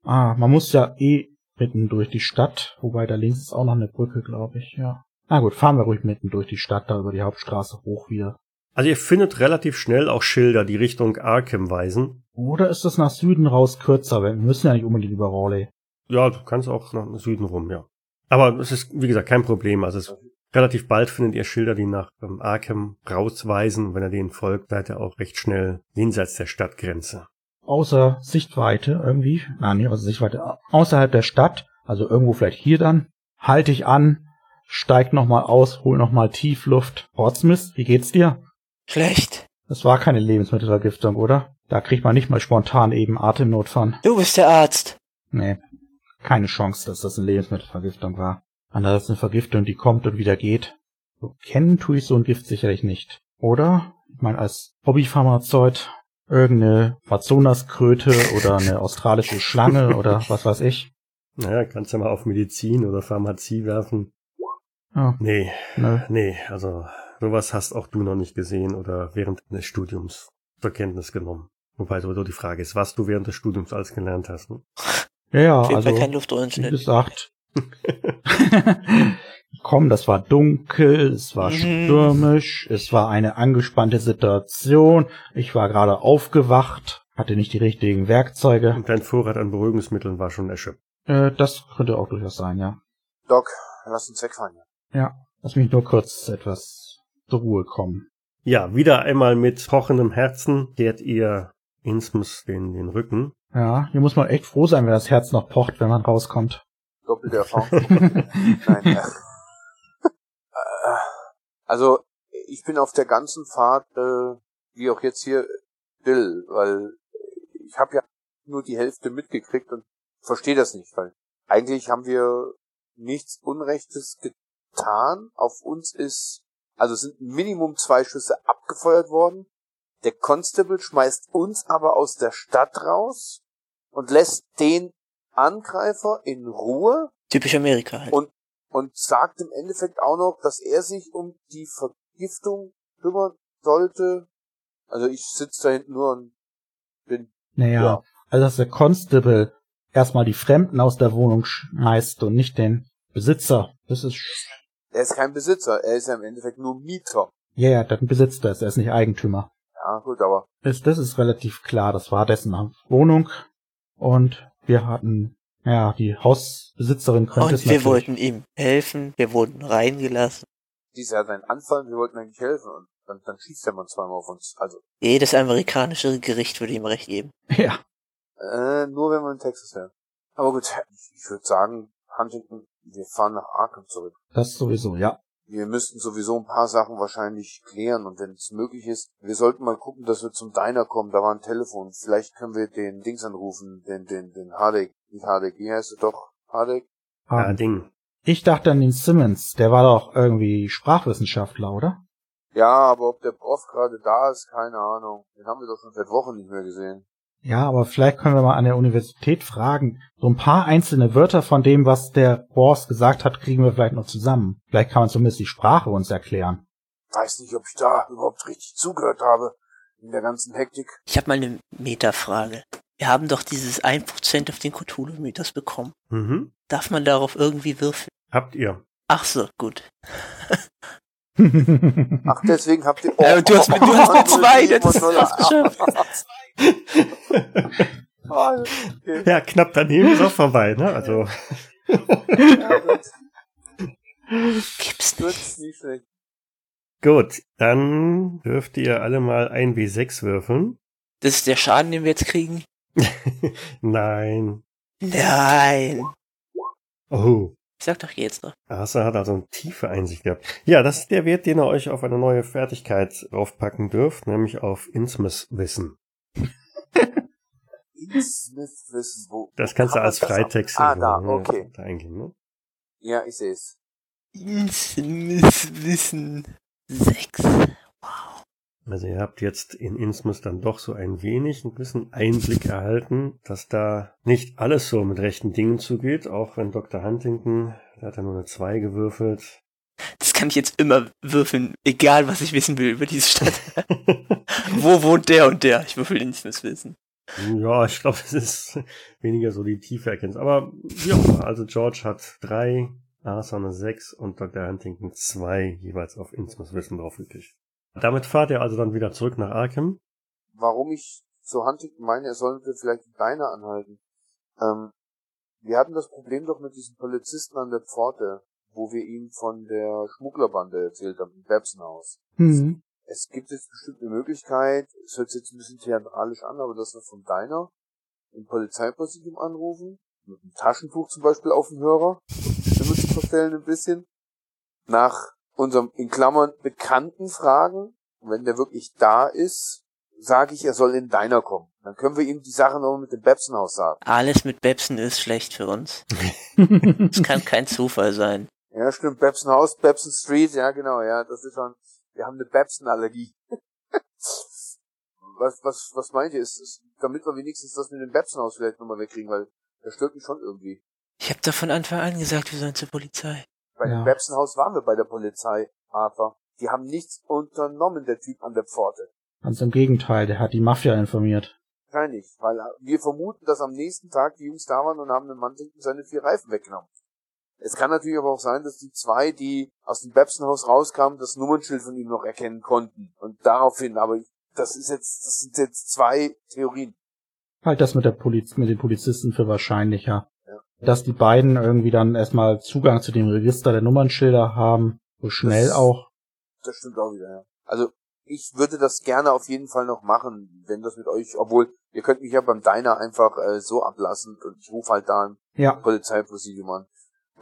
Ah, man muss ja eh mitten durch die Stadt, wobei da links ist auch noch eine Brücke, glaube ich, ja. Na gut, fahren wir ruhig mitten durch die Stadt, da über die Hauptstraße hoch wieder. Also ihr findet relativ schnell auch Schilder, die Richtung Arkham weisen. Oder ist es nach Süden raus kürzer, wir müssen ja nicht unbedingt über Raleigh. Ja, du kannst auch nach Süden rum, ja. Aber es ist, wie gesagt, kein Problem. Also es ist relativ bald findet ihr Schilder, die nach ähm, Arkham rausweisen. Wenn ihr denen folgt, seid ihr auch recht schnell jenseits der Stadtgrenze. Außer Sichtweite irgendwie, nein, nicht außer Sichtweite, außerhalb der Stadt, also irgendwo vielleicht hier dann, halte ich an, steig nochmal aus, hol nochmal Tiefluft. Portsmouth, wie geht's dir? Schlecht. Das war keine Lebensmittelvergiftung, oder? Da kriegt man nicht mal spontan eben Atemnot von. Du bist der Arzt. Nee, keine Chance, dass das eine Lebensmittelvergiftung war. Anders eine Vergiftung, die kommt und wieder geht. So kennen tue ich so ein Gift sicherlich nicht. Oder? Ich meine, als Hobbypharmazeut irgendeine Amazonaskröte oder eine australische Schlange oder was weiß ich. Naja, kannst ja mal auf Medizin oder Pharmazie werfen. Ja, Nee, nö. nee, also sowas hast auch du noch nicht gesehen oder während des Studiums zur Kenntnis genommen. Wobei sowieso die Frage ist, was du während des Studiums alles gelernt hast. Ne? Ja, ja, Auf jeden also Fall kein wie gesagt. Komm, das war dunkel, es war Mhm. stürmisch, es war eine angespannte Situation, ich war gerade aufgewacht, hatte nicht die richtigen Werkzeuge. Und dein Vorrat an Beruhigungsmitteln war schon erschöpft. Äh, das könnte auch durchaus sein, ja. Doc, lass uns wegfahren. Ja, lass mich nur kurz etwas zur Ruhe kommen. Ja, wieder einmal mit pochendem Herzen kehrt ihr Innsmouth den, den Rücken. Ja, hier muss man echt froh sein, wenn das Herz noch pocht, wenn man rauskommt. Doppelte Erfahrung. Nein, ja. Äh, Also, ich bin auf der ganzen Fahrt, äh, wie auch jetzt hier, still, weil ich habe ja nur die Hälfte mitgekriegt und verstehe das nicht, weil eigentlich haben wir nichts Unrechtes getan. Auf uns ist, also sind Minimum zwei Schüsse abgefeuert worden. Der Constable schmeißt uns aber aus der Stadt raus und lässt den Angreifer in Ruhe Typisch Amerika halt. und, und sagt im Endeffekt auch noch, dass er sich um die Vergiftung kümmern sollte. Also ich sitze da hinten nur und bin, Naja, Ja. also dass der Constable erstmal die Fremden aus der Wohnung schmeißt und nicht den Besitzer. Das ist, er ist kein Besitzer, er ist ja im Endeffekt nur Mieter. ja, ja, dann besitzt er es, er ist nicht Eigentümer. Ja, gut, aber Das, das ist relativ klar, das war dessen Wohnung und wir hatten, ja, die Hausbesitzerin könnte es Und wir natürlich. wollten ihm helfen, wir wurden reingelassen. dies Jahr sein Anfall, wir wollten eigentlich helfen und dann, dann schießt der Mann zweimal auf uns. Also, Jedes amerikanische Gericht würde ihm recht geben. Ja, äh, nur wenn wir in Texas wären. Aber gut, ich, ich würde sagen, Huntington, wir fahren nach Arkham zurück. das sowieso, ja. Wir müssten sowieso ein paar Sachen wahrscheinlich klären und wenn es möglich ist, wir sollten mal gucken, dass wir zum Diner kommen. Da war ein Telefon. Vielleicht können wir den Dings anrufen, den, den, den Hardek. Nicht Hardek, wie heißt er doch? Hardek? Ähm, Ding. Ich dachte an den Simmons, der war doch irgendwie Sprachwissenschaftler, oder? Ja, aber ob der Prof gerade da ist, keine Ahnung. Den haben wir doch schon seit Wochen nicht mehr gesehen. Ja, aber vielleicht können wir mal an der Universität fragen. So ein paar einzelne Wörter von dem, was der Boss gesagt hat, kriegen wir vielleicht noch zusammen. Vielleicht kann man zumindest die Sprache uns erklären. Weiß nicht, ob ich da überhaupt richtig zugehört habe. In der ganzen Hektik. Ich habe mal eine Metafrage. Wir haben doch dieses 1% auf den Cthulhu-Mythos bekommen. Mhm. Darf man darauf irgendwie würfeln? Habt ihr. Ach so, gut. Ach, deswegen habt ihr... Oh, Ja, du hast mit- du hast mit zwei, das ist das fast okay. Ja, knapp daneben ist auch vorbei, ne? Also, Ja. Gibt's Gut, nicht. gut. Dann dürft ihr alle mal ein W6 würfeln. Das ist der Schaden, den wir jetzt kriegen? Nein. Nein. Oh. Ich sag doch jetzt noch. Arthur hat also eine tiefe Einsicht gehabt. Ja, das ist der Wert, den ihr euch auf eine neue Fertigkeit draufpacken dürft, nämlich auf Innsmouth-Wissen. Smith Wissen, wo. Das kannst du als Freitext Ah, da, ne, okay. da eingeben. Ne? Ja, ich sehe es. Wissen. Sechs. Also ihr habt jetzt in Innsmouth dann doch so ein wenig einen gewissen Einblick erhalten, dass da nicht alles so mit rechten Dingen zugeht, auch wenn Dr. Huntington, der hat ja nur eine 2 gewürfelt. Das kann ich jetzt immer würfeln, egal was ich wissen will über diese Stadt. Wo wohnt der und der? Ich würfel nicht das Wissen. ja, ich glaube, es ist weniger so die tiefe Erkenntnis. Aber wie auch immer, also George hat 3, Arthur eine 6 und Dr. Huntington 2 jeweils auf Innsmouth Wissen draufgekriegt. Damit fahrt ihr also dann wieder zurück nach Arkham. Warum ich so Huntington meine, er sollte vielleicht die Beine anhalten. Ähm, wir hatten das Problem doch mit diesem Polizisten an der Pforte, wo wir ihm von der Schmugglerbande erzählt haben, im Babsenhaus. Hm. Es gibt jetzt bestimmt eine Möglichkeit, es hört sich jetzt ein bisschen theatralisch an, aber dass wir von deiner im Polizeipräsidium anrufen, mit einem Taschentuch zum Beispiel auf dem Hörer, um die Stimme zu verstellen ein bisschen, nach unserem, in Klammern, Bekannten fragen, und wenn der wirklich da ist, sage ich, er soll in deiner kommen. Dann können wir ihm die Sache noch mit dem Babsenhaus sagen. Alles mit Bebsen ist schlecht für uns. Das kann kein Zufall sein. Ja, stimmt, Babsenhaus, Babson Street, ja genau, ja, das ist schon, wir haben eine Babson-Allergie. was, was, was meint ihr? Ist, ist, damit wir wenigstens das mit dem Babsenhaus vielleicht nochmal wegkriegen, weil das stört mich schon irgendwie. Ich habe doch von Anfang an gesagt, wir sollen zur Polizei. Bei Ja. dem Babsenhaus waren wir bei der Polizei, Arthur. Die haben nichts unternommen, der Typ an der Pforte. Ganz im Gegenteil, der hat die Mafia informiert. Wahrscheinlich, weil wir vermuten, dass am nächsten Tag die Jungs da waren und haben dem Mann hinten seine vier Reifen weggenommen. Es kann natürlich aber auch sein, dass die zwei, die aus dem Babsenhaus rauskamen, das Nummernschild von ihm noch erkennen konnten. Und daraufhin, aber das ist jetzt, das sind jetzt zwei Theorien. Halt das mit der Poliz mit den Polizisten für wahrscheinlicher. Ja. Dass die beiden irgendwie dann erstmal Zugang zu dem Register der Nummernschilder haben, so schnell Das- auch. Das stimmt auch wieder, ja. Also, ich würde das gerne auf jeden Fall noch machen, wenn das mit euch, obwohl, ihr könnt mich ja beim Diner einfach äh, so ablassen und ich rufe halt da ein Ja, Polizeipräsidium an.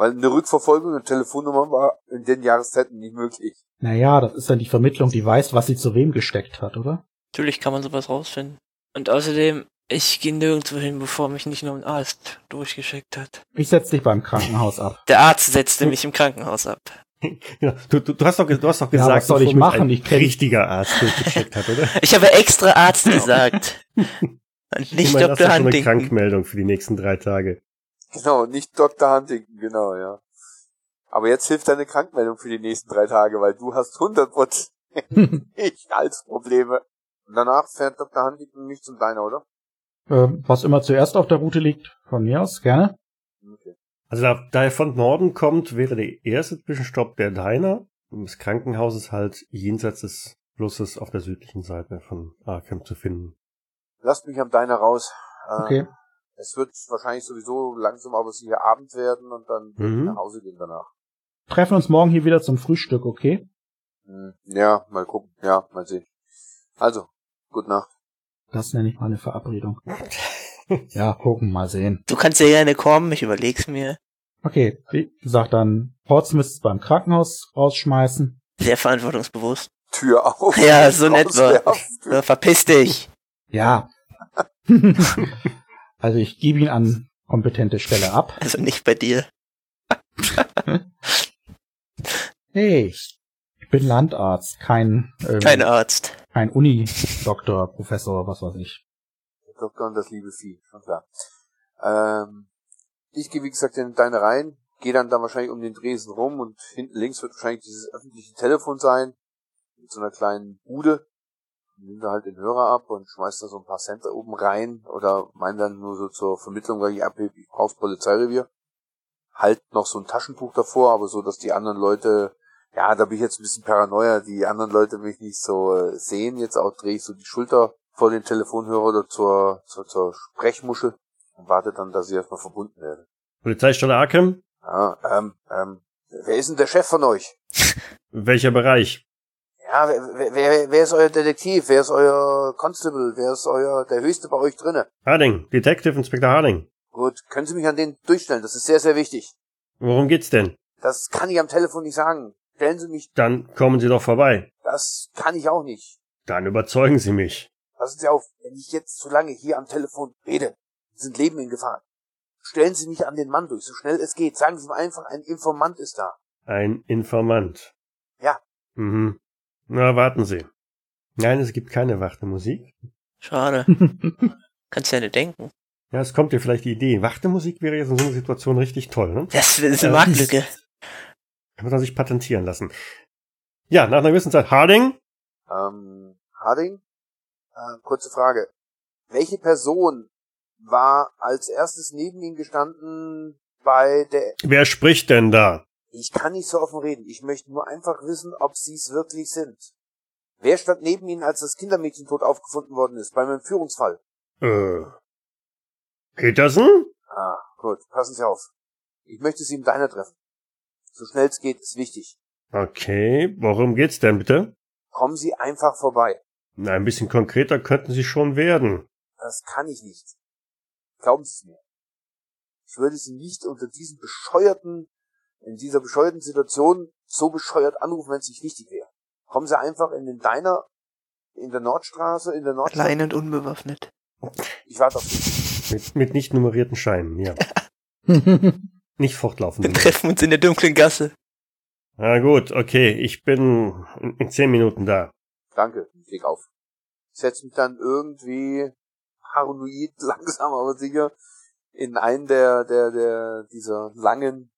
Weil eine Rückverfolgung und Telefonnummer war in den Jahreszeiten nicht möglich. naja, das ist dann die Vermittlung, die weiß, was sie zu wem gesteckt hat, oder? Natürlich kann man sowas rausfinden. Und außerdem, ich gehe nirgendwo hin, bevor mich nicht nur ein Arzt durchgeschickt hat. Ich setz dich beim Krankenhaus ab. Der Arzt setzte mich im Krankenhaus ab. Genau. Du, du, du hast doch, du hast doch Ja, gesagt, was soll ich machen? ein Ich kenn- richtiger Arzt durchgecheckt hat, oder? Ich habe extra Arzt gesagt. Und nicht Immerhin hast du Dr. schon eine. Krankmeldung für die nächsten drei Tage. Genau, nicht Dr. Huntington, genau, ja. Aber jetzt hilft deine Krankmeldung für die nächsten drei Tage, weil du hast 100% Halsprobleme. Und danach fährt Dr. Huntington nicht zum Diner, oder? ähm, was immer zuerst auf der Route liegt, von mir aus, gerne. Okay. Also da, da er von Norden kommt, wäre der erste Zwischenstopp der Diner. Und das Krankenhaus ist halt jenseits des Flusses auf der südlichen Seite von Arkham zu finden. Lasst mich am Diner raus. Ähm, Okay. Es wird wahrscheinlich sowieso langsam aber sicher Abend werden und dann Mhm. nach Hause gehen danach. Treffen uns morgen hier wieder zum Frühstück, okay? Hm, Ja, mal gucken. Ja, mal sehen. Also, gute Nacht. Das nenne ich mal eine Verabredung. ja, gucken, mal sehen. Du kannst ja gerne kommen, ich überleg's mir. Okay, wie gesagt, dann Portsmouth beim Krankenhaus rausschmeißen. Sehr verantwortungsbewusst. Tür auf. Ja, so nett war. verpiss dich. Ja. also ich gebe ihn an kompetente Stelle ab. Also nicht bei dir. Hey, ich bin Landarzt, kein, ähm, Kein Arzt. kein Uni-Doktor, Professor, was weiß ich. Der Doktor und das liebe Vieh, schon klar. Ähm, ich gehe wie gesagt in deine rein, gehe dann da wahrscheinlich um den Dresen rum und hinten links wird wahrscheinlich dieses öffentliche Telefon sein, mit so einer kleinen Bude. Nimm da halt den Hörer ab und schmeiß da so ein paar Cent da oben rein oder mein dann nur so zur Vermittlung, weil ich abhebe, ich brauch's Polizeirevier. Halt noch so ein Taschentuch davor, aber so, dass die anderen Leute, ja, da bin ich jetzt ein bisschen paranoia, die anderen Leute mich nicht so äh, sehen. Jetzt auch drehe ich so die Schulter vor den Telefonhörer oder zur, zur, zur Sprechmuschel und warte dann, dass ich erstmal verbunden werde. Polizeistelle Arkham? Ja, ähm, ähm, wer ist denn der Chef von euch? Welcher Bereich? Ja, wer, wer- wer, ist euer Detektiv? Wer ist euer Constable? Wer ist euer, der Höchste bei euch drinne? Harding, Detective Inspector Harding. Gut, können Sie mich an den durchstellen? Das ist sehr, sehr wichtig. Worum geht's denn? Das kann ich am Telefon nicht sagen. Stellen Sie mich, Dann kommen Sie doch vorbei. das kann ich auch nicht. Dann überzeugen Sie mich. Passen Sie auf, wenn ich jetzt zu lange hier am Telefon rede, sind Leben in Gefahr. Stellen Sie mich an den Mann durch, so schnell es geht. Sagen Sie mir einfach, ein Informant ist da. Ein Informant. Ja. Mhm. Na, warten Sie. Nein, es gibt keine wachte Musik. Schade. Kannst ja nicht denken. Ja, es kommt dir vielleicht die Idee. Wachte Musik wäre jetzt in so einer Situation richtig toll, ne? Das ist eine. Marktlücke. Kann man sich patentieren lassen. Ja, nach einer gewissen Zeit. Harding? Ähm, Harding? Äh, kurze Frage. Welche Person war als erstes neben Ihnen gestanden bei der... Wer spricht denn da? Ich kann nicht so offen reden. Ich möchte nur einfach wissen, ob Sie es wirklich sind. Wer stand neben Ihnen, als das Kindermädchen tot aufgefunden worden ist, beim Entführungsfall? Äh. Petersen? Ah, gut. Passen Sie auf. Ich möchte Sie im Diner treffen. So schnell es geht, ist wichtig. Okay, worum geht's denn bitte? Kommen Sie einfach vorbei. Na, ein bisschen konkreter könnten Sie schon werden. Das kann ich nicht. Glauben Sie es mir. Ich würde Sie nicht unter diesen bescheuerten, in dieser bescheuerten Situation so bescheuert anrufen, wenn es nicht wichtig wäre. Kommen Sie einfach in den Diner in der Nordstraße, in der Nordstraße. Allein und unbewaffnet. Ich warte auf Sie. Mit, mit nicht nummerierten Scheinen, ja. Nicht fortlaufend. Wir treffen uns in der dunklen Gasse. Na gut, okay, ich bin in, in zehn Minuten da. Danke, ich leg auf. Ich setz mich dann irgendwie paranoid, langsam aber sicher, in einen der, der, der, dieser langen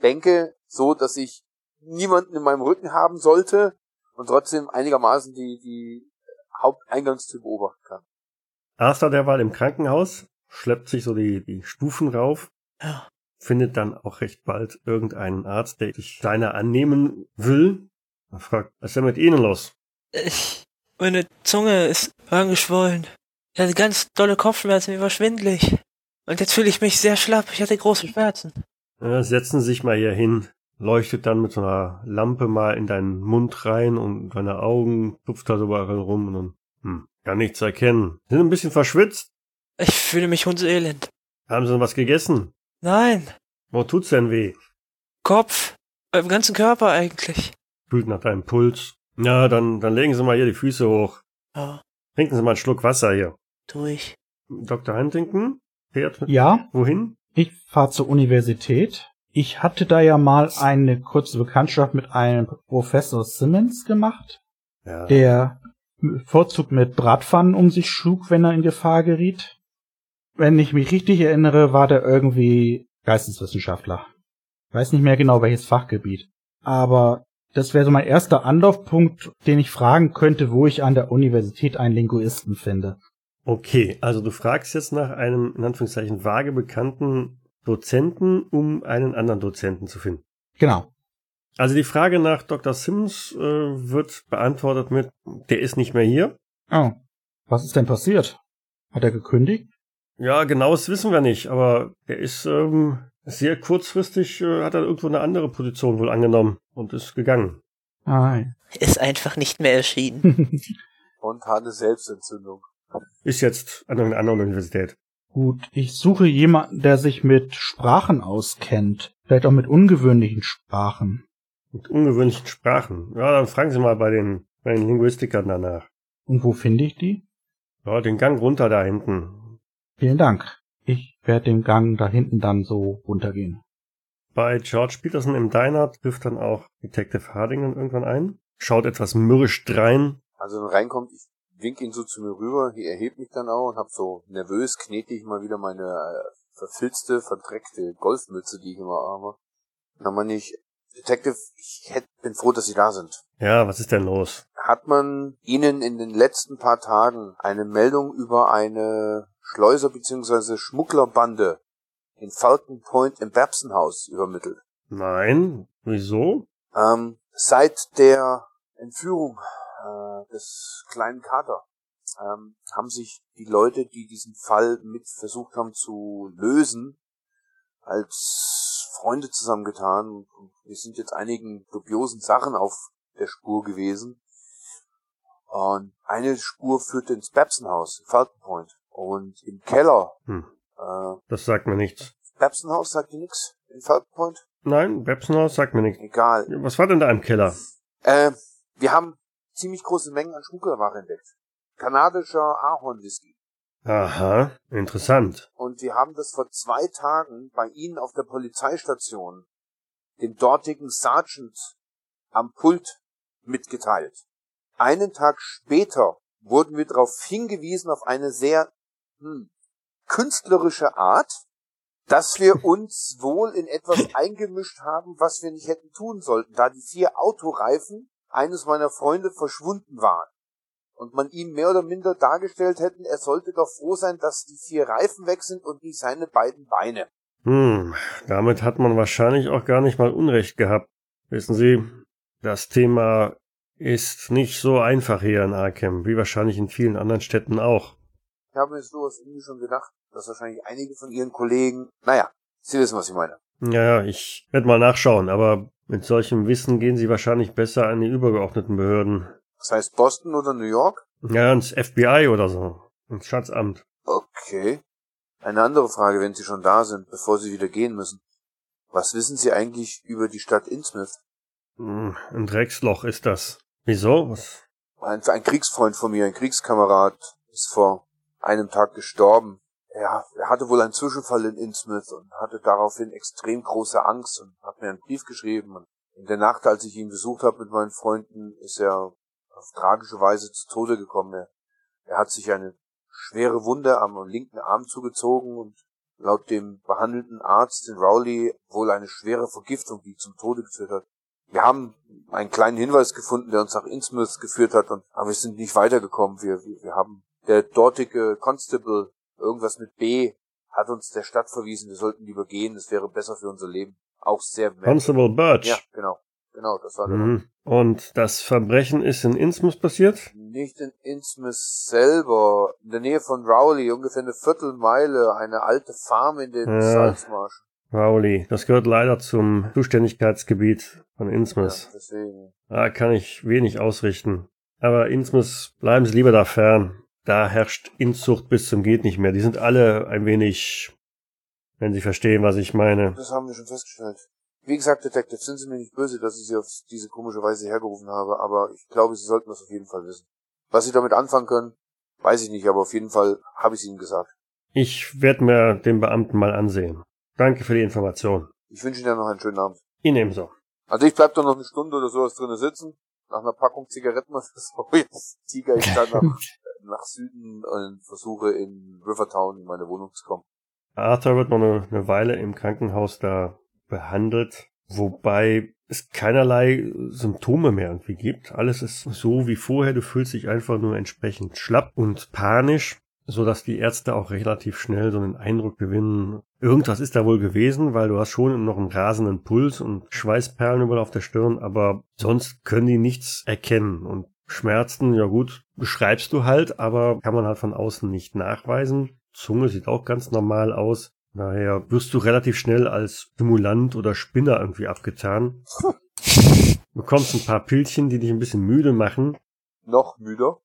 Bänke, so dass ich niemanden in meinem Rücken haben sollte und trotzdem einigermaßen die, die Haupteingangstür beobachten kann. Arthur derweil im Krankenhaus, schleppt sich so die, die Stufen rauf, Ja. findet dann auch recht bald irgendeinen Arzt, der sich seiner annehmen will. Er fragt, was ist denn mit Ihnen los? Ich, meine Zunge ist angeschwollen. Ich hatte ganz dolle Kopfschmerzen, mir war schwindlig. Und jetzt fühle ich mich sehr schlapp. Ich hatte große Schmerzen. Ja, setzen Sie sich mal hier hin, leuchtet dann mit so einer Lampe mal in deinen Mund rein und deine Augen tupft da so überall rum und dann, hm, kann nichts erkennen. Sind ein bisschen verschwitzt. Ich fühle mich hundselend. Haben Sie denn was gegessen? Nein, Wo tut's denn weh? Kopf. Beim ganzen Körper eigentlich. Fühlt nach deinem Puls. Ja, dann, dann legen Sie mal hier die Füße hoch. Ja, Trinken Sie mal einen Schluck Wasser hier. tu ich. Dr. Huntington fährt ja, wohin? Ich fahre zur Universität. Ich hatte da ja mal eine kurze Bekanntschaft mit einem Professor Simmons gemacht, Ja. der Vorzug mit Bratpfannen um sich schlug, wenn er in Gefahr geriet. Wenn ich mich richtig erinnere, war der irgendwie Geisteswissenschaftler. Weiß nicht mehr genau welches Fachgebiet. Aber das wäre so mein erster Anlaufpunkt, den ich fragen könnte, wo ich an der Universität einen Linguisten finde. Okay, also du fragst jetzt nach einem, in Anführungszeichen, vage bekannten Dozenten, um einen anderen Dozenten zu finden. Genau. Also die Frage nach Dr. Sims äh, wird beantwortet mit, der ist nicht mehr hier. Oh. Was ist denn passiert? Hat er gekündigt? Ja, genaues wissen wir nicht, aber er ist ähm, sehr kurzfristig, äh, hat er irgendwo eine andere Position wohl angenommen und ist gegangen. Nein. Ist einfach nicht mehr erschienen. Und hatte Selbstentzündung. Ist jetzt an einer anderen Universität. Gut, ich suche jemanden, der sich mit Sprachen auskennt. Vielleicht auch mit ungewöhnlichen Sprachen. Mit ungewöhnlichen Sprachen. Ja, dann fragen Sie mal bei den, bei den Linguistikern danach. Und wo finde ich die? Ja, den Gang runter da hinten. Vielen Dank. Ich werde den Gang da hinten dann so runtergehen. Bei George Peterson im Diner trifft dann auch Detective Hardingen irgendwann ein. Schaut etwas mürrisch drein. Also wenn er reinkommt, ich wink ihn so zu mir rüber, hier erhebt mich dann auch und hab so nervös knete ich mal wieder meine äh, verfilzte, verdreckte Golfmütze, die ich immer habe. Na man nicht, Detective, ich hätt, bin froh, dass Sie da sind. Ja, was ist denn los? Hat man Ihnen in den letzten paar Tagen eine Meldung über eine Schleuser- bzw. Schmugglerbande in Falcon Point im Babsonhaus übermittelt? Nein? Wieso? Ähm, seit der Entführung äh, des kleinen Kater ähm, haben sich die Leute, die diesen Fall mit versucht haben zu lösen, als Freunde zusammengetan. Und wir sind jetzt einigen dubiosen Sachen auf der Spur gewesen. Und eine Spur führte ins Babson-Haus, Falcon Point. Und im Keller, Hm, äh, das sagt mir nichts. Babson-Haus sagt dir nix? in Falcon Point? Nein, Websner sagt mir nichts. Egal. Was war denn da im Keller? Äh, wir haben ziemlich große Mengen an Schmugglerware entdeckt. Kanadischer Ahornwhisky. Aha, interessant. Und wir haben das vor zwei Tagen bei Ihnen auf der Polizeistation dem dortigen Sergeant am Pult mitgeteilt. Einen Tag später wurden wir darauf hingewiesen, auf eine sehr hm, künstlerische Art, dass wir uns wohl in etwas eingemischt haben, was wir nicht hätten tun sollten, da die vier Autoreifen eines meiner Freunde verschwunden waren. Und man ihm mehr oder minder dargestellt hätten, er sollte doch froh sein, dass die vier Reifen weg sind und nicht seine beiden Beine. Hm, damit hat man wahrscheinlich auch gar nicht mal Unrecht gehabt. Wissen Sie, das Thema ist nicht so einfach hier in Arkham, wie wahrscheinlich in vielen anderen Städten auch. Ich habe mir sowas irgendwie schon gedacht, dass wahrscheinlich einige von Ihren Kollegen, naja, Sie wissen, was ich meine. Ja, ich werde mal nachschauen, aber mit solchem Wissen gehen Sie wahrscheinlich besser an die übergeordneten Behörden. Das heißt Boston oder New York? Ja, ins FBI oder so. Ins Schatzamt. Okay. Eine andere Frage, wenn Sie schon da sind, bevor Sie wieder gehen müssen. Was wissen Sie eigentlich über die Stadt Innsmouth? Hm, ein Drecksloch ist das. Wieso? Was? Ein, ein Kriegsfreund von mir, ein Kriegskamerad, ist vor einem Tag gestorben. Er, er hatte wohl einen Zwischenfall in Innsmouth und hatte daraufhin extrem große Angst und hat mir einen Brief geschrieben. Und in der Nacht, als ich ihn besucht habe mit meinen Freunden, ist er auf tragische Weise zu Tode gekommen. Er, er hat sich eine schwere Wunde am linken Arm zugezogen und laut dem behandelnden Arzt in Rowley wohl eine schwere Vergiftung, die zum Tode geführt hat. Wir haben einen kleinen Hinweis gefunden, der uns nach Innsmouth geführt hat, und, aber wir sind nicht weitergekommen. Wir, wir, wir haben der dortige Constable, irgendwas mit B, hat uns der Stadt verwiesen, wir sollten lieber gehen, es wäre besser für unser Leben. Auch sehr Constable Birch. Ja, genau. Genau, das war der. Mhm. Und das Verbrechen ist in Innsmouth passiert? Nicht in Innsmouth selber, in der Nähe von Rowley, ungefähr eine Viertelmeile, eine alte Farm in den Ja. Salzmarschen. Rowley. Das gehört leider zum Zuständigkeitsgebiet von Ja, Innsmouth. deswegen. Da kann ich wenig ausrichten. Aber Innsmouth bleiben Sie lieber da fern. Da herrscht Inzucht bis zum geht nicht mehr. Die sind alle ein wenig, wenn Sie verstehen, was ich meine. Das haben wir schon festgestellt. Wie gesagt, Detective, sind Sie mir nicht böse, dass ich Sie auf diese komische Weise hergerufen habe, aber ich glaube, Sie sollten das auf jeden Fall wissen. Was Sie damit anfangen können, weiß ich nicht, aber auf jeden Fall habe ich es Ihnen gesagt. Ich werde mir den Beamten mal ansehen. Danke für die Information. Ich wünsche Ihnen noch einen schönen Abend. Ihnen ebenso. Also ich bleib doch noch eine Stunde oder sowas drinnen sitzen, nach einer Packung Zigaretten oder so. Jetzt tiger ich dann nach, nach Süden und versuche in Rivertown in meine Wohnung zu kommen. Arthur wird noch eine, Weile im Krankenhaus da behandelt, wobei es keinerlei Symptome mehr irgendwie gibt. Alles ist so wie vorher. Du fühlst dich einfach nur entsprechend schlapp und panisch, so dass die Ärzte auch relativ schnell so einen Eindruck gewinnen. Irgendwas ist da wohl gewesen, weil du hast schon noch einen rasenden Puls und Schweißperlen überall auf der Stirn, aber sonst können die nichts erkennen und Schmerzen, ja gut, beschreibst du halt, aber kann man halt von außen nicht nachweisen. Zunge sieht auch ganz normal aus. Daher wirst du relativ schnell als Stimulant oder Spinner irgendwie abgetan. Bekommst ein paar Pillchen, die dich ein bisschen müde machen. Noch müder.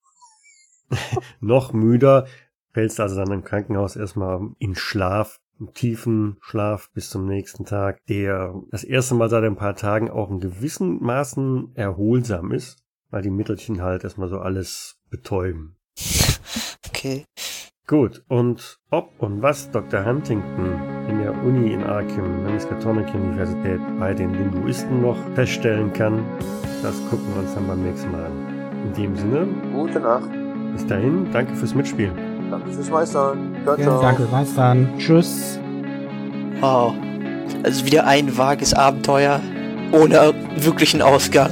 Noch müder. Fällst also dann im Krankenhaus erstmal in Schlaf, einen tiefen Schlaf bis zum nächsten Tag, der das erste Mal seit ein paar Tagen auch in gewissen Maßen erholsam ist, weil die Mittelchen halt erstmal so alles betäuben. Okay. Gut, und ob und was Dr. Huntington in der Uni in Arkham, der Miskatonic Universität, bei den Linguisten noch feststellen kann, das gucken wir uns dann beim nächsten Mal an. In dem Sinne, Gute Nacht. bis dahin, danke fürs Mitspielen. Danke fürs Meistern. Ciao, Ja, ciao. danke, Meistern. Tschüss. Wow. Also wieder ein vages Abenteuer ohne wirklichen Ausgang.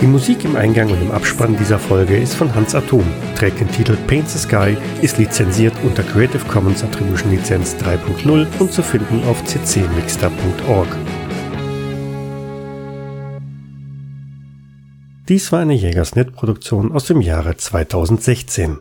Die Musik im Eingang und im Abspann dieser Folge ist von Hans Atom, trägt den Titel Paint the Sky, ist lizenziert unter Creative Commons Attribution Lizenz 3.0 und zu finden auf ccmixter.org. Dies war eine Jägersnet-Produktion aus dem Jahre 2016.